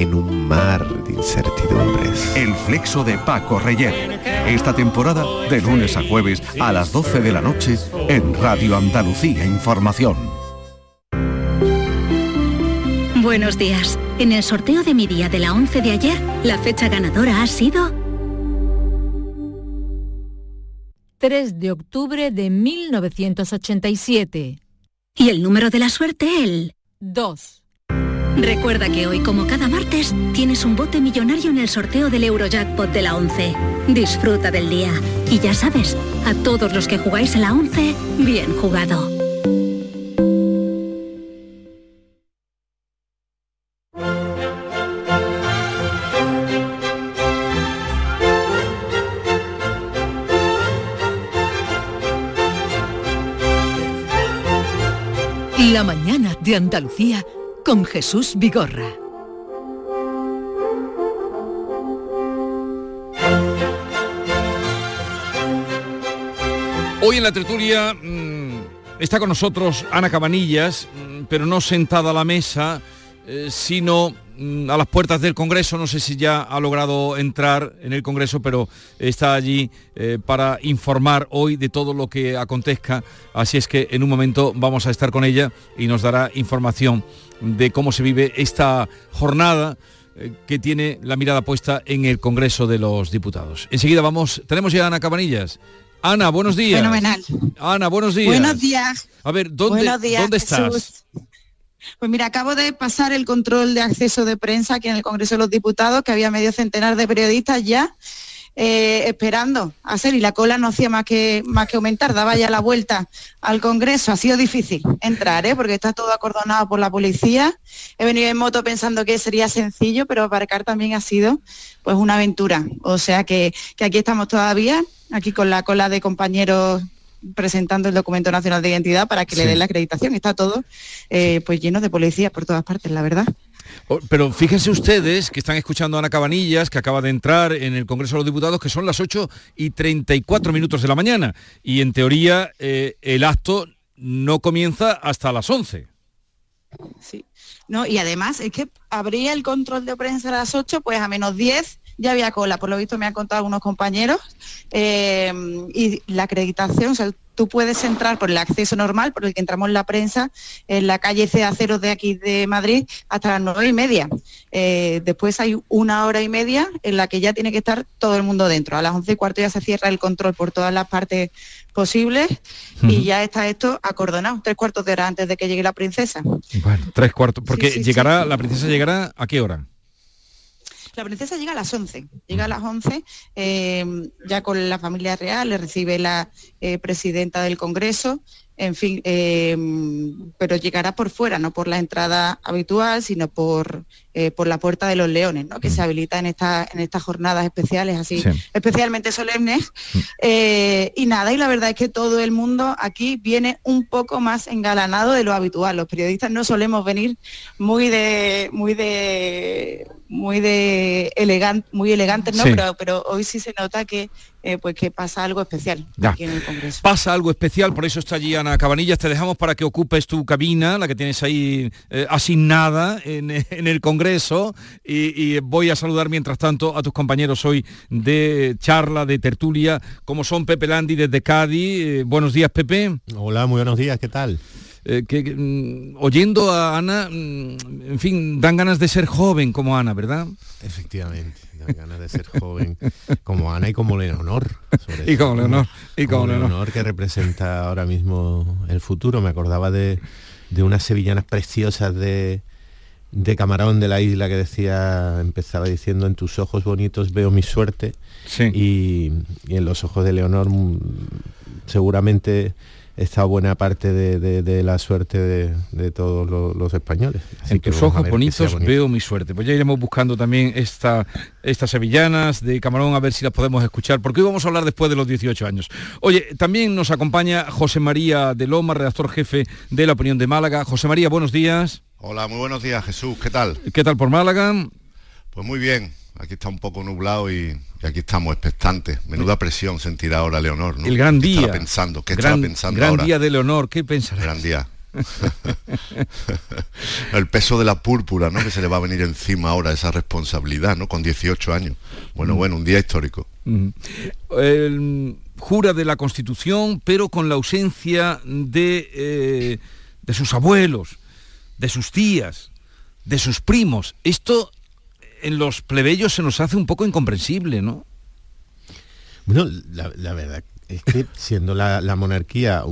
en un mar de incertidumbres. El flexo de Paco Reyer. Esta temporada de lunes a jueves a las 12 de la noche en Radio Andalucía Información. Buenos días. En el sorteo de mi día de la 11 de ayer, la fecha ganadora ha sido 3 de octubre de 1987. Y el número de la suerte, el 2. Recuerda que hoy, como cada martes, tienes un bote millonario en el sorteo del Eurojackpot de la 11. Disfruta del día. Y ya sabes, a todos los que jugáis a la 11, bien jugado. La mañana de Andalucía con Jesús Vigorra. Hoy en la tertulia mm, está con nosotros Ana Cabanillas, mm, pero no sentada a la mesa, eh, sino mm, a las puertas del Congreso. No sé si ya ha logrado entrar en el Congreso, pero está allí eh, para informar hoy de todo lo que acontezca. Así es que en un momento vamos a estar con ella y nos dará información de cómo se vive esta jornada eh, que tiene la mirada puesta en el Congreso de los Diputados. Enseguida vamos, tenemos ya a Ana Cabanillas. Ana, buenos días. Fenomenal. Ana, buenos días. Buenos días. A ver, ¿dónde, ¿dónde estás? Pues mira, acabo de pasar el control de acceso de prensa aquí en el Congreso de los Diputados, que había medio centenar de periodistas ya eh, esperando hacer y la cola no hacía más que, más que aumentar, daba ya la vuelta al Congreso. Ha sido difícil entrar, ¿eh? porque está todo acordonado por la policía. He venido en moto pensando que sería sencillo, pero aparcar también ha sido pues una aventura. O sea que, que aquí estamos todavía, aquí con la cola de compañeros presentando el documento nacional de identidad para que le den la acreditación. Está todo eh, pues lleno de policías por todas partes, la verdad. Oh, pero fíjense ustedes que están escuchando a Ana Cabanillas, que acaba de entrar en el Congreso de los Diputados, que son las 8 y 34 minutos de la mañana. Y en teoría eh, el acto no comienza hasta las 11. Sí. No, y además es que abría el control de prensa a las 8, pues a menos 10 ya había cola, por lo visto me han contado algunos compañeros, eh, y la acreditación, o sea, tú puedes entrar por el acceso normal, por el que entramos la prensa, en la calle CA0 de aquí de Madrid, hasta las nueve y media. Eh, después hay una hora y media en la que ya tiene que estar todo el mundo dentro. A las once y cuarto ya se cierra el control por todas las partes posibles y ya está esto acordonado, tres cuartos de hora antes de que llegue la princesa. Bueno, tres cuartos, porque llegará, la princesa llegará a qué hora? La princesa llega a las 11, llega a las 11 eh, ya con la familia real, le recibe la eh, presidenta del Congreso, en fin, eh, pero llegará por fuera, no por la entrada habitual, sino por, por la puerta de los leones, ¿no? que se habilita en, esta, en estas jornadas especiales, así especialmente solemnes. y nada, y la verdad es que todo el mundo aquí viene un poco más engalanado de lo habitual. Los periodistas no solemos venir muy de, muy de muy de elegante, muy elegante, ¿no? Pero, pero hoy sí se nota que eh, pues que pasa algo especial aquí en el Congreso. Pasa algo especial, por eso está allí Ana Cabanillas. Te dejamos para que ocupes tu cabina, la que tienes ahí eh, asignada en, *laughs* el Congreso. Y, voy a saludar mientras tanto a tus compañeros hoy de charla, de tertulia, como son Pepe Landi desde Cádiz. Eh, buenos días, Pepe. Hola, muy buenos días, ¿qué tal? Eh, que, mm, oyendo a Ana, mm, en fin, dan ganas de ser joven como Ana, ¿verdad? Efectivamente, dan ganas de ser joven como Ana y como Leonor. y como Leonor. Y como, Leonor. que representa ahora mismo el futuro. Me acordaba de, unas sevillanas preciosas de, de Camarón de la isla que decía, empezaba diciendo, en tus ojos bonitos veo mi suerte. Y, y en los ojos de Leonor mm, seguramente está buena parte de, la suerte de, todos los, españoles. en tus ojos bonitos veo mi suerte. Pues ya iremos buscando también esta, estas sevillanas de Camarón a ver si las podemos escuchar, porque hoy vamos a hablar después de los 18 años. Oye, también nos acompaña José María de Loma, redactor jefe de La Opinión de Málaga. José María, buenos días. Hola, muy buenos días Jesús, ¿qué tal? ¿Qué tal por Málaga? Pues muy bien, aquí está un poco nublado y, aquí estamos expectantes. Menuda presión sentirá ahora Leonor, ¿no? El gran día. ¿Qué pensando? ¿Qué gran, pensando gran día de Leonor, ¿qué pensará? Gran día. *laughs* el peso de la púrpura, ¿no? Que se le va a venir encima ahora esa responsabilidad, ¿no? Con 18 años. Bueno, mm. bueno, un día histórico. Mm. jura de la Constitución, pero con la ausencia de, eh, de sus abuelos, de sus tías, de sus primos. Esto en los plebeyos se nos hace un poco incomprensible, ¿no? Bueno, la, verdad es que *laughs* siendo la, monarquía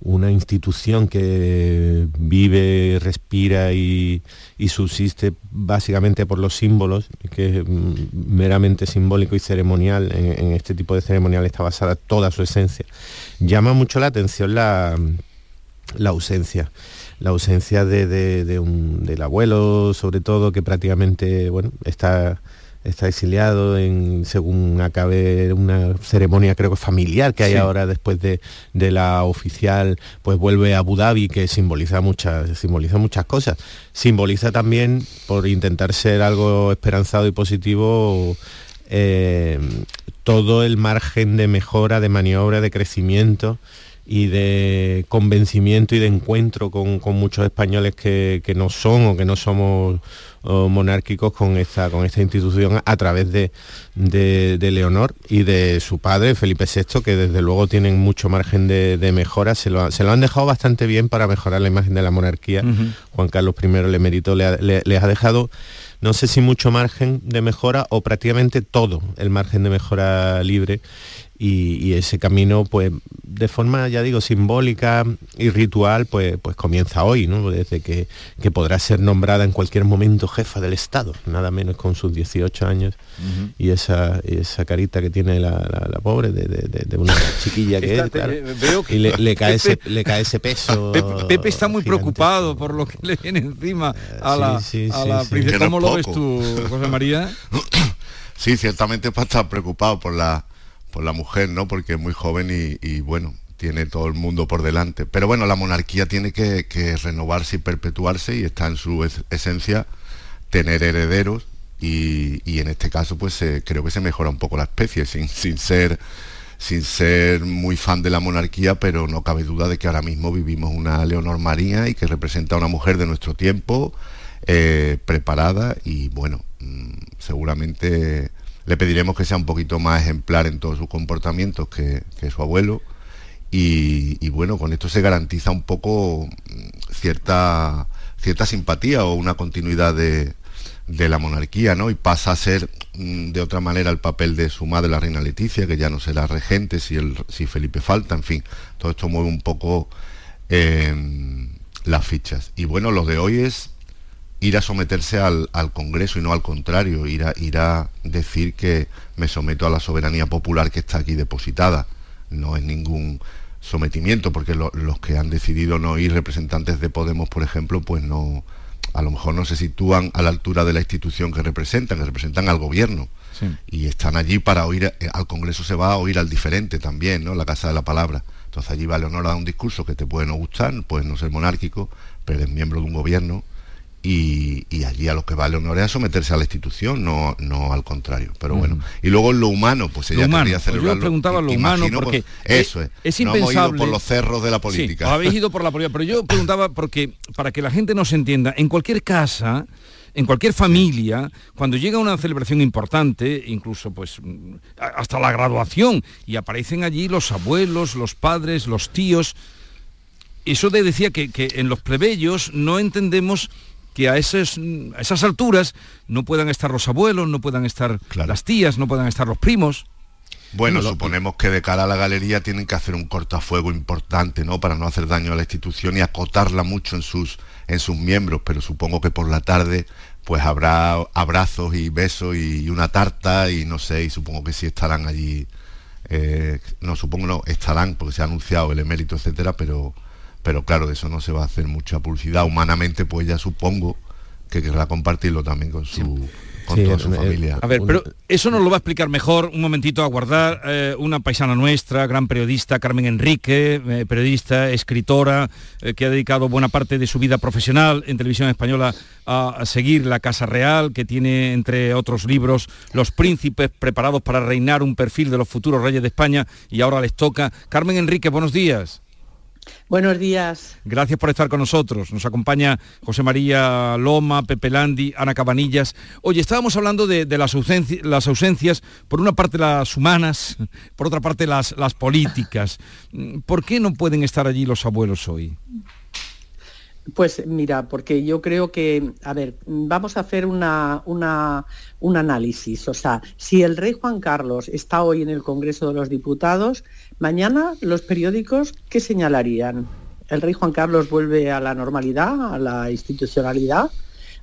una institución que vive, respira y, subsiste básicamente por los símbolos, que es meramente simbólico y ceremonial, en, este tipo de ceremonial está basada toda su esencia, llama mucho la atención la, la ausencia la ausencia de, un, del abuelo, sobre todo, que prácticamente bueno, está, está exiliado en, según acabe una ceremonia creo que familiar que hay ahora después de, la oficial, pues vuelve a Abu Dhabi, que simboliza muchas, simboliza muchas cosas. Simboliza también, por intentar ser algo esperanzado y positivo, eh, todo el margen de mejora, de maniobra, de crecimiento y de convencimiento y de encuentro con, muchos españoles que, no son o que no somos monárquicos con esta, con esta institución a través de, de, Leonor y de su padre, Felipe VI, que desde luego tienen mucho margen de, mejora. Se lo, han dejado bastante bien para mejorar la imagen de la monarquía. Juan Carlos I, el emérito, le, les ha dejado no sé si mucho margen de mejora o prácticamente todo el margen de mejora libre y, ese camino, pues de forma, ya digo, simbólica y ritual, pues, pues comienza hoy, ¿no? Desde que, podrá ser nombrada en cualquier momento jefa del Estado, nada menos con sus 18 años y esa, esa carita que tiene la, pobre de, una *laughs* chiquilla que es, eh, y le, cae ese, le cae ese peso. *laughs* Pepe, está muy preocupado por lo que le viene encima a la, a la princesa. ¿Cómo lo ves tú, José María? *coughs* Sí, ciertamente para estar preocupado por la por la mujer, ¿no? Porque es muy joven y, bueno, tiene todo el mundo por delante. Pero bueno, la monarquía tiene que, renovarse y perpetuarse y está en su esencia tener herederos y, en este caso pues creo que se mejora un poco la especie sin, ser sin ser muy fan de la monarquía, pero no cabe duda de que ahora mismo vivimos una Leonor María y que representa a una mujer de nuestro tiempo, eh, preparada y bueno, mm, seguramente le pediremos que sea un poquito más ejemplar en todos sus comportamientos que, su abuelo. Y, bueno, con esto se garantiza un poco mm, cierta, cierta simpatía o una continuidad de, la monarquía, ¿no? Y pasa a ser mm, de otra manera el papel de su madre, la reina Leticia, que ya no será regente si Felipe falta, en fin, todo esto mueve un poco em, las fichas. Y bueno, lo de hoy es ir a someterse al, Congreso y no al contrario, ir a, ir a decir que me someto a la soberanía popular que está aquí depositada. No es ningún sometimiento, porque los que han decidido no ir, representantes de Podemos, por ejemplo, pues no, a lo mejor no se sitúan a la altura de la institución que representan, que representan al gobierno. Y están allí para oír, eh, al Congreso se va a oír al diferente también, ¿no? La Casa de la Palabra. Entonces allí vale honor a un discurso que te puede no gustar, puedes no ser monárquico, pero eres miembro de un gobierno y, allí a lo que vale honor es someterse a la institución, no, no al contrario. Pero bueno, y luego en lo humano, pues ella quería celebrarlo. yo preguntaba lo humano porque eso es, es impensable. por los cerros de la política. habéis ido por la política, pero yo preguntaba porque para que la gente nos entienda, en cualquier casa en cualquier familia, cuando llega una celebración importante, incluso pues hasta la graduación, y aparecen allí los abuelos, los padres, los tíos, eso de decía que, que en los plebeyos no entendemos que a, esas, esas alturas no puedan estar los abuelos, no puedan estar las tías, no puedan estar los primos. Bueno, suponemos que de cara a la galería tienen que hacer un cortafuego importante, ¿no? Para no hacer daño a la institución y acotarla mucho en sus, en sus miembros, pero supongo que por la tarde pues habrá abrazos y besos y una tarta y no sé, y supongo que sí estarán allí, eh, no supongo no, estarán porque se ha anunciado el emérito, etcétera, pero pero claro, de eso no se va a hacer mucha publicidad. Humanamente, pues ya supongo que querrá compartirlo también con su... Con toda su familia. A ver, pero eso nos lo va a explicar mejor, un momentito a guardar, eh, una paisana nuestra, gran periodista, Carmen Enrique, eh, periodista, escritora, eh, que ha dedicado buena parte de su vida profesional en televisión española a, a, seguir la Casa Real, que tiene, entre otros libros, Los príncipes preparados para reinar, un perfil de los futuros reyes de España, y ahora les toca. Carmen Enrique, buenos días. Buenos días. Gracias por estar con nosotros. Nos acompaña José María Loma, Pepe Landi, Ana Cabanillas. Oye, estábamos hablando de, las, ausencias, las, ausencias, por una parte las humanas, por otra parte las, las políticas. ¿Por qué no pueden estar allí los abuelos hoy? Pues mira, porque yo creo que, a ver, vamos a hacer una, un análisis. O sea, si el rey Juan Carlos está hoy en el Congreso de los Diputados, mañana los periódicos, ¿qué señalarían? ¿El rey Juan Carlos vuelve a la normalidad, a la institucionalidad?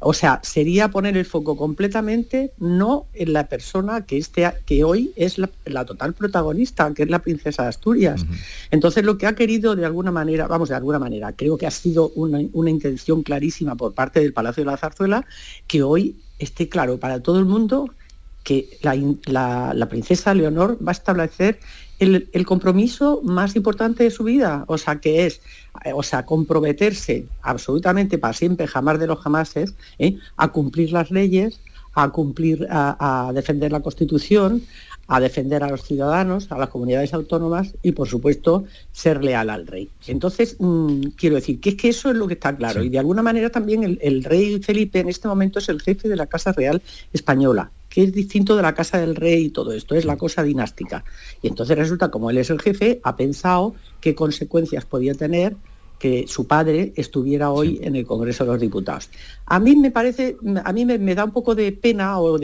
O sea, sería poner el foco completamente no en la persona que, este, que hoy es la, total protagonista, que es la princesa de Asturias. Entonces, lo que ha querido de alguna manera, vamos, de alguna manera, creo que ha sido una, intención clarísima por parte del Palacio de la Zarzuela, que hoy esté claro para todo el mundo que la princesa Leonor va a establecer el, compromiso más importante de su vida, o sea, que es, eh, o sea, comprometerse absolutamente para siempre, jamás de los jamases, ¿eh? a cumplir las leyes, a cumplir, a, defender la Constitución, a defender a los ciudadanos, a las comunidades autónomas y, por supuesto, ser leal al rey. Entonces, mm, quiero decir que es que eso es lo que está claro. Y de alguna manera también el, el, rey Felipe en este momento es el jefe de la Casa Real Española que es distinto de la casa del rey y todo esto, es la cosa dinástica. Y entonces resulta, como él es el jefe, ha pensado qué consecuencias podía tener que su padre estuviera hoy en el Congreso de los Diputados. A mí me parece, a mí me, da un poco de pena o,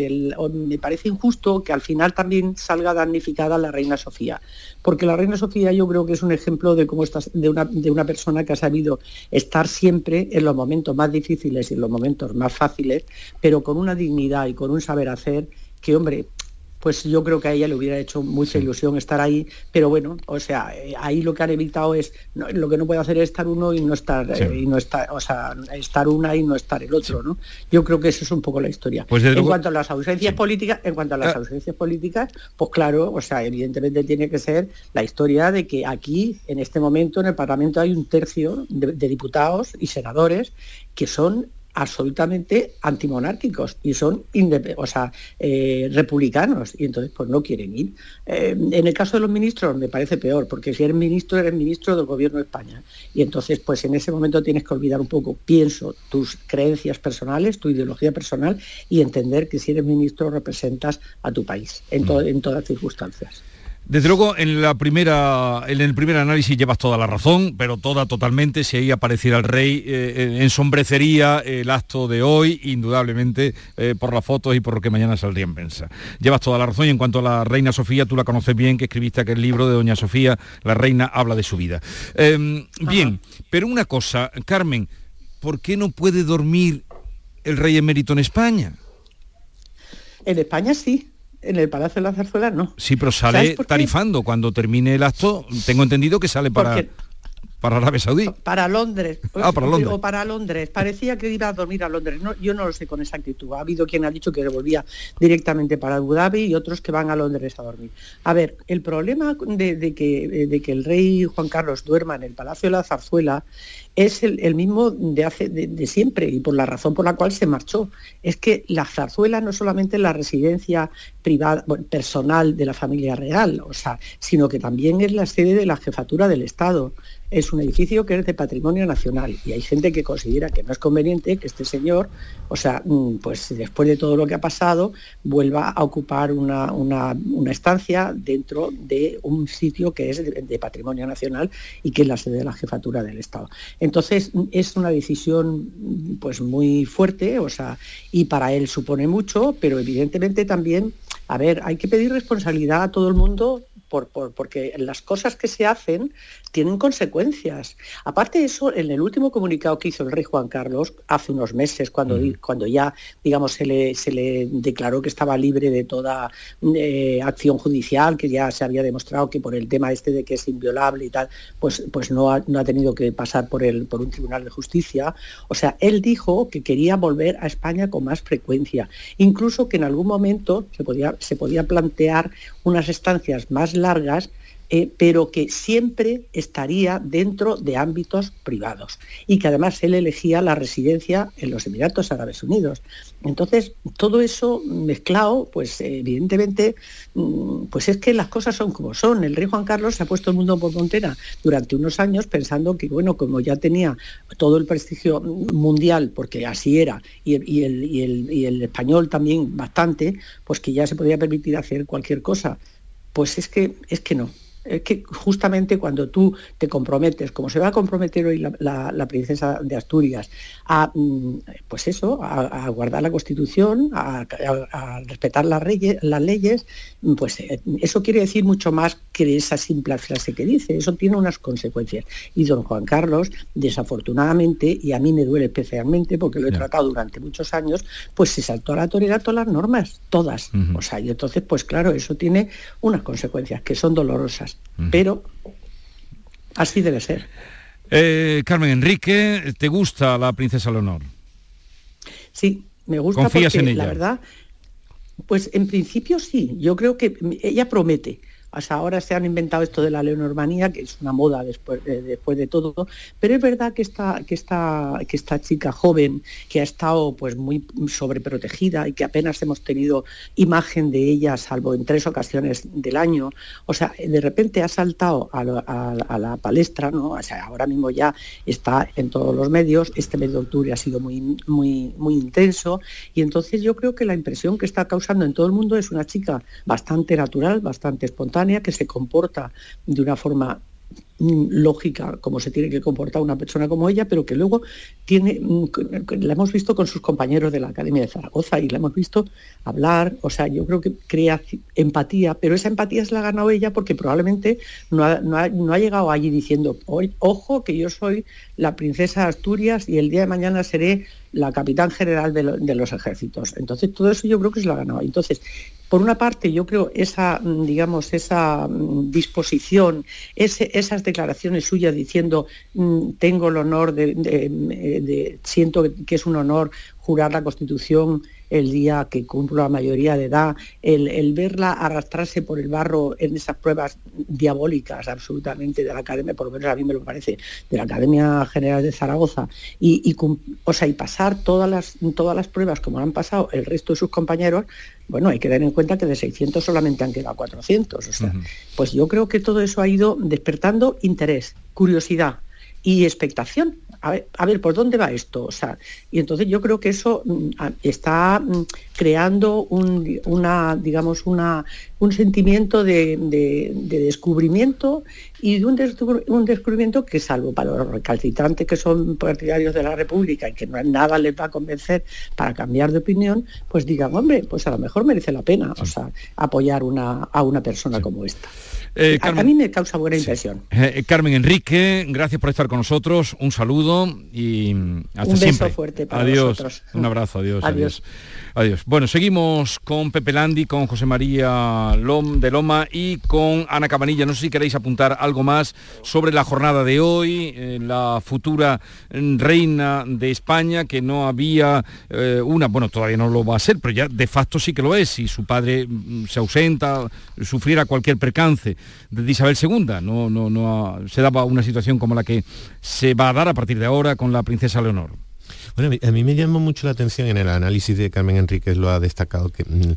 me parece injusto que al final también salga damnificada la reina Sofía, porque la reina Sofía yo creo que es un ejemplo de cómo estás, de una, de una persona que ha sabido estar siempre en los momentos más difíciles y en los momentos más fáciles, pero con una dignidad y con un saber hacer que, hombre, pues yo creo que a ella le hubiera hecho mucha ilusión estar ahí, pero bueno, o sea, ahí lo que han evitado es, lo que no puede hacer es estar uno y no estar, eh, y no estar, o sea, estar una y no estar el otro, ¿no? Yo creo que eso es un poco la historia. Pues en cuanto a las ausencias políticas, en cuanto a las ah. ausencias políticas, pues claro, o sea, evidentemente tiene que ser la historia de que aquí, en este momento, en el Parlamento hay un tercio de diputados y senadores que son absolutamente antimonárquicos y son o sea, eh, republicanos y entonces pues no quieren ir. Eh, en el caso de los ministros me parece peor, porque si eres ministro, eres ministro del gobierno de España. Y entonces pues en ese momento tienes que olvidar un poco, pienso, tus creencias personales, tu ideología personal y entender que si eres ministro representas a tu país en, en todas circunstancias. Desde luego, en, la primera, en el primer análisis llevas toda la razón, pero toda totalmente, si ahí apareciera el rey, eh, eh, ensombrecería el acto de hoy, indudablemente, eh, por las fotos y por lo que mañana saldría en prensa. Llevas toda la razón y en cuanto a la reina Sofía, tú la conoces bien, que escribiste aquel libro de Doña Sofía, La reina habla de su vida. Em, bien, pero una cosa, Carmen, ¿por qué no puede dormir el rey emérito en España? En España sí, en el Palacio de la Zarzuela no. Sí, pero sale tarifando. Cuando termine el acto, tengo entendido que sale para... Para Arabia Saudí. Para Londres. Ah, para Londres. O para Londres. Parecía que iba a dormir a Londres. No, yo no lo sé con exactitud. Ha habido quien ha dicho que volvía directamente para Abu Dhabi y otros que van a Londres a dormir. A ver, el problema de, que, de que el rey Juan Carlos duerma en el Palacio de la Zarzuela es el, mismo de, hace, de, siempre y por la razón por la cual se marchó. Es que la zarzuela no solamente es la residencia privada, personal de la familia real, o sea, sino que también es la sede de la jefatura del Estado. Es un edificio que es de patrimonio nacional y hay gente que considera que no es conveniente que este señor, o sea, mm, pues después de todo lo que ha pasado, vuelva a ocupar una, estancia dentro de un sitio que es de patrimonio nacional y que es la sede de la jefatura del Estado. Entonces es una decisión pues muy fuerte, o sea, y para él supone mucho, pero evidentemente también, a ver, hay que pedir responsabilidad a todo el mundo porque las cosas que se hacen tienen consecuencias. Aparte de eso, en el último comunicado que hizo el rey Juan Carlos, hace unos meses, cuando, cuando ya digamos, se, le, se le declaró que estaba libre de toda eh, acción judicial, que ya se había demostrado que por el tema este de que es inviolable y tal, pues, pues no, ha, no ha tenido que pasar por, el, por un tribunal de justicia. O sea, él dijo que quería volver a España con más frecuencia, incluso que en algún momento se podía, se podía plantear unas estancias más largas, eh, pero que siempre estaría dentro de ámbitos privados y que además él elegía la residencia en los Emiratos Árabes Unidos. Entonces, todo eso mezclado, pues evidentemente, mm, pues es que las cosas son como son. El rey Juan Carlos se ha puesto el mundo por montera durante unos años pensando que, bueno, como ya tenía todo el prestigio mundial, porque así era, y el, y el español también bastante, pues que ya se podía permitir hacer cualquier cosa. Pues es que, es que no es que justamente cuando tú te comprometes, como se va a comprometer hoy la, princesa de Asturias, a mm, pues eso, a, guardar la Constitución, a, respetar las, las leyes, pues eh, eso quiere decir mucho más que esa simple frase que dice, eso tiene unas consecuencias. Y don Juan Carlos, desafortunadamente, y a mí me duele especialmente porque lo he tratado durante muchos años, pues se saltó a la torera todas las normas, todas. O sea, y entonces, pues claro, eso tiene unas consecuencias que son dolorosas pero así debe ser. Eh, Carmen Enrique, ¿te gusta la princesa Leonor? Sí, me gusta ¿Confías porque en ella? la verdad, pues en principio sí, yo creo que ella promete ahora se han inventado esto de la leonormanía, que es una moda después de, después de todo, pero es verdad que esta, que, esta, que esta chica joven, que ha estado pues muy sobreprotegida y que apenas hemos tenido imagen de ella, salvo en tres ocasiones del año, o sea, de repente ha saltado a, la palestra, ¿no? Ahora mismo ya está en todos los medios, este mes de octubre ha sido muy, muy, muy intenso, y entonces yo creo que la impresión que está causando en todo el mundo es una chica bastante natural, bastante espontánea, que se comporta de una forma mm, lógica como se tiene que comportar una persona como ella, pero que luego tiene, mm, la hemos visto con sus compañeros de la Academia de Zaragoza y la hemos visto hablar, o sea, yo creo que crea empatía, pero esa empatía se la ha ganado ella porque probablemente no ha, llegado allí diciendo, ojo que yo soy la princesa de Asturias y el día de mañana seré la capitán general de, de los ejércitos. Entonces todo eso yo creo que se lo ha ganado. Entonces, por una parte, yo creo esa, mm, digamos, esa mm, disposición, esas declaraciones suyas diciendo mm, tengo el honor de, siento que es un honor jurar la Constitución el día que cumplo la mayoría de edad, el, verla arrastrarse por el barro en esas pruebas diabólicas absolutamente de la Academia, por lo menos a mí me lo parece, de la Academia General de Zaragoza, y, o sea, y pasar todas las, todas las pruebas como han pasado el resto de sus compañeros, bueno, hay que tener en cuenta que de 600 solamente han quedado 400. O sea, pues yo creo que todo eso ha ido despertando interés, curiosidad y expectación a ver, ¿por dónde va esto? O sea, y entonces yo creo que eso mm, está mm, creando un, una, digamos, una, un sentimiento de, descubrimiento y de un, descubrimiento que, salvo para los recalcitrantes que son partidarios de la República y que no, nada les va a convencer para cambiar de opinión, pues digan, hombre, pues a lo mejor merece la pena o sea, apoyar una, a una persona como esta. Eh, a, mí me causa buena impresión. Eh, eh, Carmen Enrique, gracias por estar con nosotros. Un saludo y hasta Un beso fuerte para adiós. Un abrazo, adiós. adiós. Adiós. Bueno, seguimos con Pepe Landi, con José María Lom, de Loma y con Ana Cabanilla. No sé si queréis apuntar algo más sobre la jornada de hoy, eh, la futura mm, reina de España, que no había eh, una, bueno, todavía no lo va a ser, pero ya de facto sí que lo es. Si su padre mm, se ausenta, sufriera cualquier percance de Isabel II, no, no, no se daba una situación como la que se va a dar a partir de ahora con la princesa Leonor. Bueno, a mí me llama mucho la atención en el análisis de Carmen Enríquez, lo ha destacado, que mm,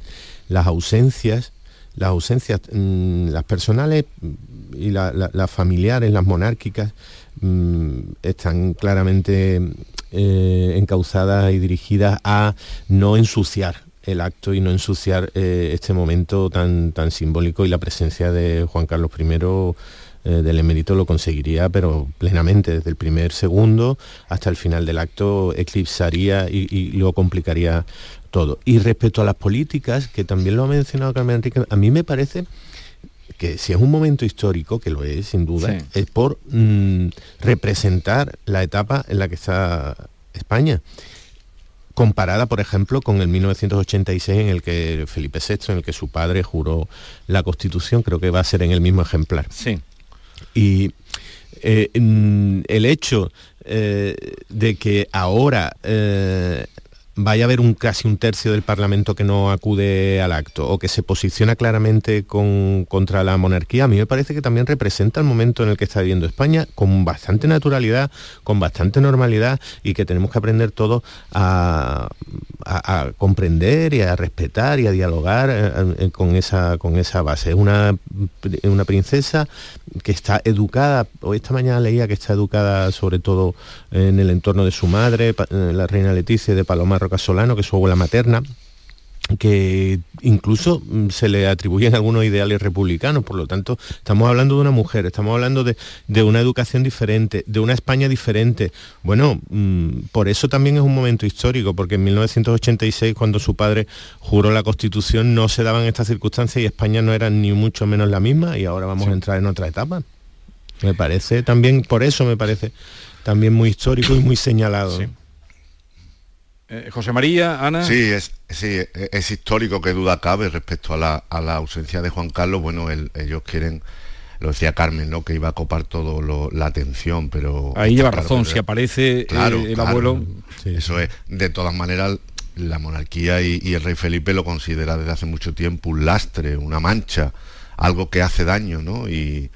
las ausencias, las ausencias, mm, las personales y las familiares, las monárquicas, mm, están claramente eh, encauzadas y dirigidas a no ensuciar el acto y no ensuciar eh, este momento tan, tan simbólico y la presencia de Juan Carlos I eh, del emérito lo conseguiría, pero plenamente, desde el primer segundo hasta el final del acto, eclipsaría y, lo complicaría todo. Y respecto a las políticas, que también lo ha mencionado Carmen Enrique, a mí me parece que si es un momento histórico, que lo es sin duda, es por mm, representar la etapa en la que está España comparada, por ejemplo, con el 1986 en el que Felipe VI, en el que su padre juró la Constitución, creo que va a ser en el mismo ejemplar. Sí. Y eh, el hecho eh, de que ahora eh, vaya a haber un casi un tercio del Parlamento que no acude al acto o que se posiciona claramente contra la monarquía, a mí me parece que también representa el momento en el que está viviendo España con bastante naturalidad, con bastante normalidad y que tenemos que aprender todos a, comprender y a respetar y a dialogar eh, eh, con, esa, con esa base. Es una, una princesa que está educada, hoy esta mañana leía que está educada sobre todo en el entorno de su madre, eh, la reina Leticia de Palomar Rocasolano, que es su abuela materna, que incluso mm, se le atribuyen algunos ideales republicanos, por lo tanto, estamos hablando de una mujer, estamos hablando de, una educación diferente, de una España diferente. Bueno, mm, por eso también es un momento histórico, porque en 1986, cuando su padre juró la Constitución, no se daban estas circunstancias y España no era ni mucho menos la misma, y ahora vamos a entrar en otra etapa. Me parece también, por eso me parece también muy histórico y muy señalado. Eh, José María, Ana. Sí, es, sí, es histórico que duda cabe respecto a la, ausencia de Juan Carlos. Bueno, ellos quieren, lo decía Carmen, ¿no? que iba a copar todo la atención, pero... Ahí lleva razón, si aparece eh, el abuelo... Eso es, de todas maneras, la monarquía y, y, el rey Felipe lo considera desde hace mucho tiempo un lastre, una mancha, algo que hace daño, ¿no? Y,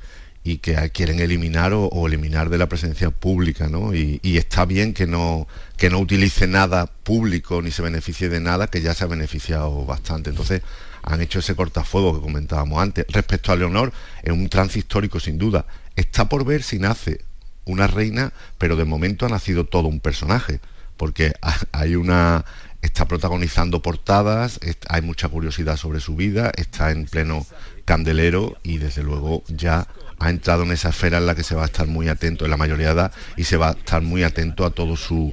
y que quieren eliminar o, eliminar de la presencia pública, ¿no? Y, está bien que no, que no utilice nada público ni se beneficie de nada, que ya se ha beneficiado bastante. Entonces, han hecho ese cortafuego que comentábamos antes. Respecto a Leonor, es un trance histórico sin duda. Está por ver si nace una reina, pero de momento ha nacido todo un personaje, porque hay una está protagonizando portadas, hay mucha curiosidad sobre su vida, está en pleno candelero y desde luego ya ha entrado en esa esfera en la que se va a estar muy atento en la mayoría de edad y se va a estar muy atento a todo su,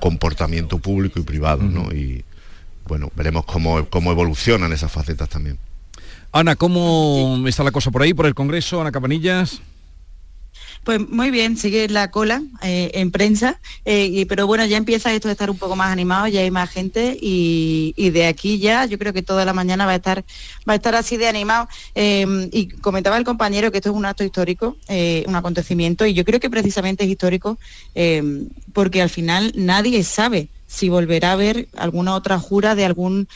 comportamiento público y privado, ¿no? Y bueno, veremos cómo, cómo evolucionan esas facetas también. Ana, ¿cómo está la cosa por ahí, por el Congreso? Ana Cabanillas. Pues muy bien, sigue la cola eh, en prensa, eh, y, pero bueno, ya empieza esto de estar un poco más animado, ya hay más gente y, de aquí ya yo creo que toda la mañana va a estar, va a estar así de animado. Eh, y comentaba el compañero que esto es un acto histórico, eh, un acontecimiento, y yo creo que precisamente es histórico eh, porque al final nadie sabe si volverá a haber alguna otra jura de algún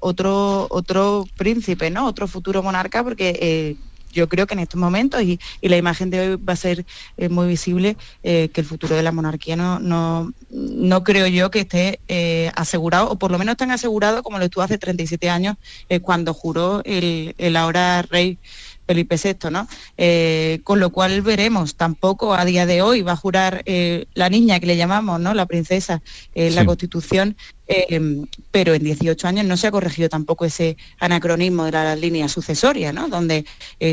otro otro príncipe, ¿no? Otro futuro monarca, porque yo creo que en estos momentos, y, y la imagen de hoy va a ser eh, muy visible, eh, que el futuro de la monarquía no, no, no creo yo que esté eh, asegurado, o por lo menos tan asegurado como lo estuvo hace 37 años, cuando juró el, el ahora rey Felipe VI, ¿no? Eh, con lo cual veremos, tampoco a día de hoy va a jurar eh, la niña que le llamamos, ¿no? La princesa, eh, la. Constitución, pero en 18 años no se ha corregido tampoco ese anacronismo de la línea sucesoria, ¿no? Donde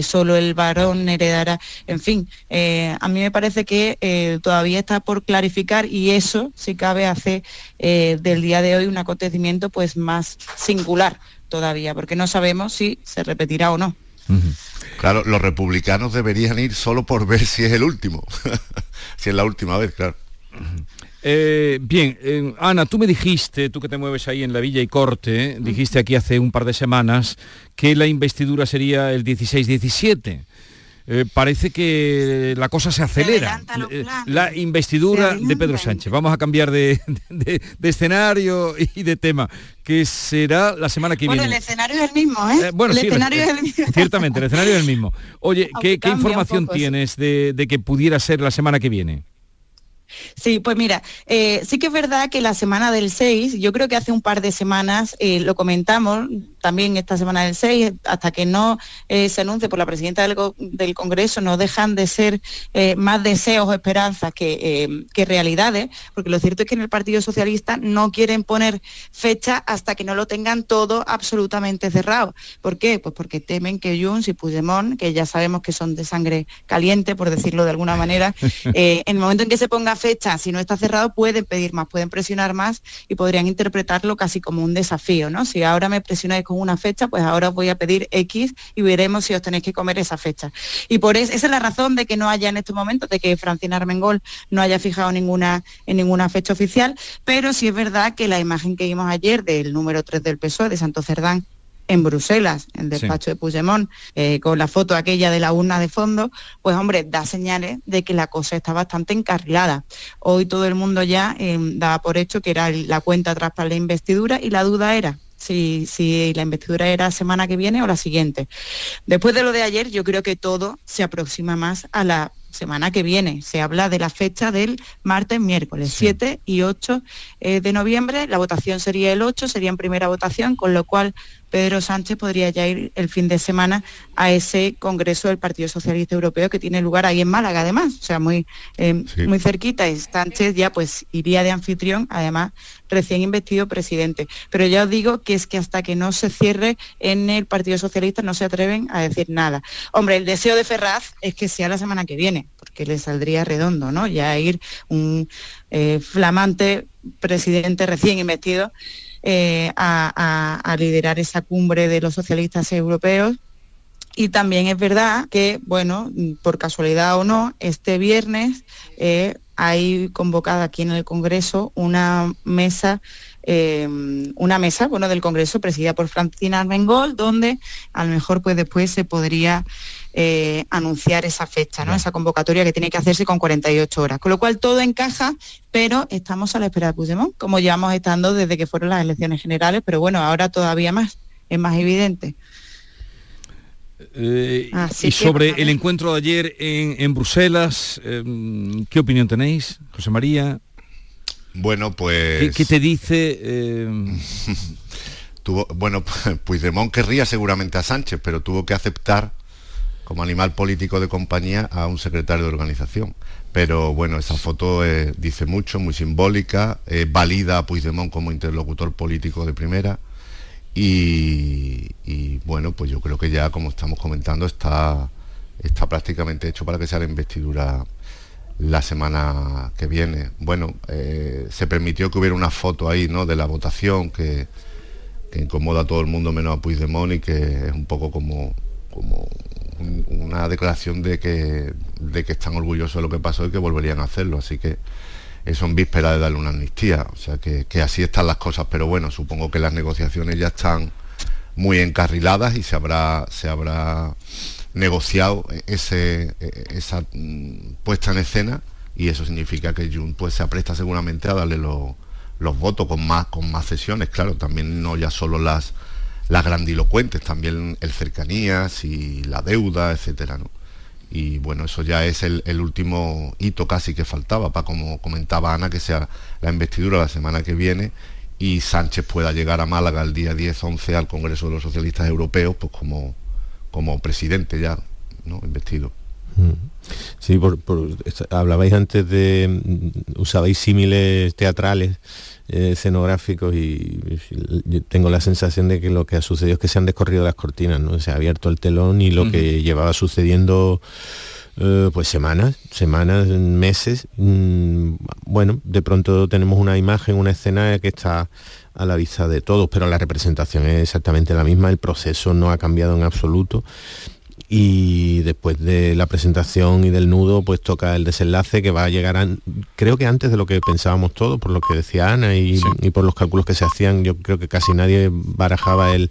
solo el varón heredará, en fin, a mí me parece que todavía está por clarificar y eso, si cabe, hace del día de hoy un acontecimiento pues más singular todavía, porque no sabemos si se repetirá o no. Claro, los republicanos deberían ir solo por ver si es el último, *laughs* si es la última vez, claro. Eh, bien, eh, Ana, tú me dijiste, tú que te mueves ahí en la Villa y Corte, dijiste aquí hace un par de semanas que la investidura sería el 16-17. Eh, parece que la cosa se acelera. Eh, La investidura de Pedro Sánchez. Vamos a cambiar de, de- de escenario y de tema, que será la semana que Bueno, el viene. escenario es el mismo, ¿eh? Eh, bueno, el sí, escenario eh, es el mismo. Ciertamente, el escenario es el mismo. Oye, ¿qué, información poco, sí. tienes de, de que pudiera ser la semana que viene? Sí, pues mira, eh, sí que es verdad que la semana del 6, yo creo que hace un par de semanas eh, lo comentamos, también esta semana del 6, hasta que no eh, se anuncie por la presidenta del, Congreso, no dejan de ser eh, más deseos o esperanzas que, eh, que realidades, porque lo cierto es que en el Partido Socialista no quieren poner fecha hasta que no lo tengan todo absolutamente cerrado. ¿Por qué? Pues porque temen que Junts y Puigdemont, que ya sabemos que son de sangre caliente, por decirlo de alguna manera, *laughs* en el momento en que se ponga fecha, si no está cerrado, pueden pedir más, pueden presionar más y podrían interpretarlo casi como un desafío, ¿no? Si ahora me presionáis con una fecha, pues ahora os voy a pedir X y veremos si os tenéis que comer esa fecha. Y por eso, esa es la razón de que no haya en estos momentos, de que Francina Armengol no haya fijado ninguna, en ninguna fecha oficial, pero sí es verdad que la imagen que vimos ayer del número 3 del PSOE, de Santo Cerdán, en Bruselas, en el despacho de Puigdemont, eh, con la foto aquella de la urna de fondo, pues hombre, da señales de que la cosa está bastante encarrilada. Hoy todo el mundo ya eh, daba por hecho que era la cuenta atrás para la investidura y la duda era si, si la investidura era semana que viene o la siguiente. Después de lo de ayer, yo creo que todo se aproxima más a la semana que viene. Se habla de la fecha del martes, miércoles, 7 y 8 eh, de noviembre. La votación sería el 8, sería en primera votación, con lo cual Pedro Sánchez podría ya ir el fin de semana a ese Congreso del Partido Socialista Europeo que tiene lugar ahí en Málaga, además, o sea, muy, eh, muy cerquita. Y Sánchez ya pues iría de anfitrión, además recién investido presidente. Pero ya os digo que es que hasta que no se cierre en el Partido Socialista no se atreven a decir nada. Hombre, el deseo de Ferraz es que sea la semana que viene, porque le saldría redondo, ¿no? Ya ir un eh, flamante presidente recién investido eh, a, liderar esa cumbre de los socialistas europeos. Y también es verdad que, bueno, por casualidad o no, este viernes eh, hay convocada aquí en el Congreso una mesa, eh, una mesa, bueno, del Congreso presidida por Francina Armengol, donde a lo mejor pues después se podría eh, anunciar esa fecha, ¿no? Esa convocatoria que tiene que hacerse con 48 horas. Con lo cual todo encaja, pero estamos a la espera de Puigdemont, como llevamos estando desde que fueron las elecciones generales, pero bueno, ahora todavía más, es más evidente. Eh, Así y que, sobre el encuentro de ayer en, en Bruselas, eh, ¿qué opinión tenéis, José María? Bueno, pues... ¿Qué, qué te dice? eh, *laughs* tuvo, bueno, *laughs* Puigdemont querría seguramente a Sánchez, pero tuvo que aceptar como animal político de compañía a un secretario de organización. Pero bueno, esa foto eh, dice mucho, muy simbólica, eh, valida a Puigdemont como interlocutor político de primera. Y, bueno, pues yo creo que ya, como estamos comentando, está, está prácticamente hecho para que sea la investidura la semana que viene. Bueno, eh, se permitió que hubiera una foto ahí, ¿no? De la votación que, que incomoda a todo el mundo menos a Puigdemont y que es un poco como, como un- una declaración de que, de que están orgullosos de lo que pasó y que volverían a hacerlo. Así que eso en víspera de darle una amnistía. O sea que, así están las cosas. Pero bueno, supongo que las negociaciones ya están muy encarriladas y se habrá, se habrá negociado ese, e- esa mm, puesta en escena y eso significa que Jun pues se apresta seguramente a darle los, los votos con más con más sesiones claro también no ya solo las las grandilocuentes también el cercanías y la deuda etcétera y bueno eso ya es el, último hito casi que faltaba para como comentaba Ana que sea la investidura la semana que viene y Sánchez pueda llegar a Málaga el día 10-11 al Congreso de los Socialistas Europeos pues como como presidente ya no investido. Mm. Sí, por, hablabais antes de, mm, usabais símiles teatrales, escenográficos y, tengo la sensación de que lo que ha sucedido es que se han descorrido las cortinas, ¿no? Se ha abierto el telón y lo que llevaba sucediendo eh, pues semanas, semanas, meses, mm, bueno, de pronto tenemos una imagen, una escena que está a la vista de todos, pero la representación es exactamente la misma, el proceso no ha cambiado en absoluto y después de la presentación y del nudo pues toca el desenlace que va a llegar an- creo que antes de lo que pensábamos todos por lo que decía Ana y, y por los cálculos que se hacían yo creo que casi nadie barajaba el,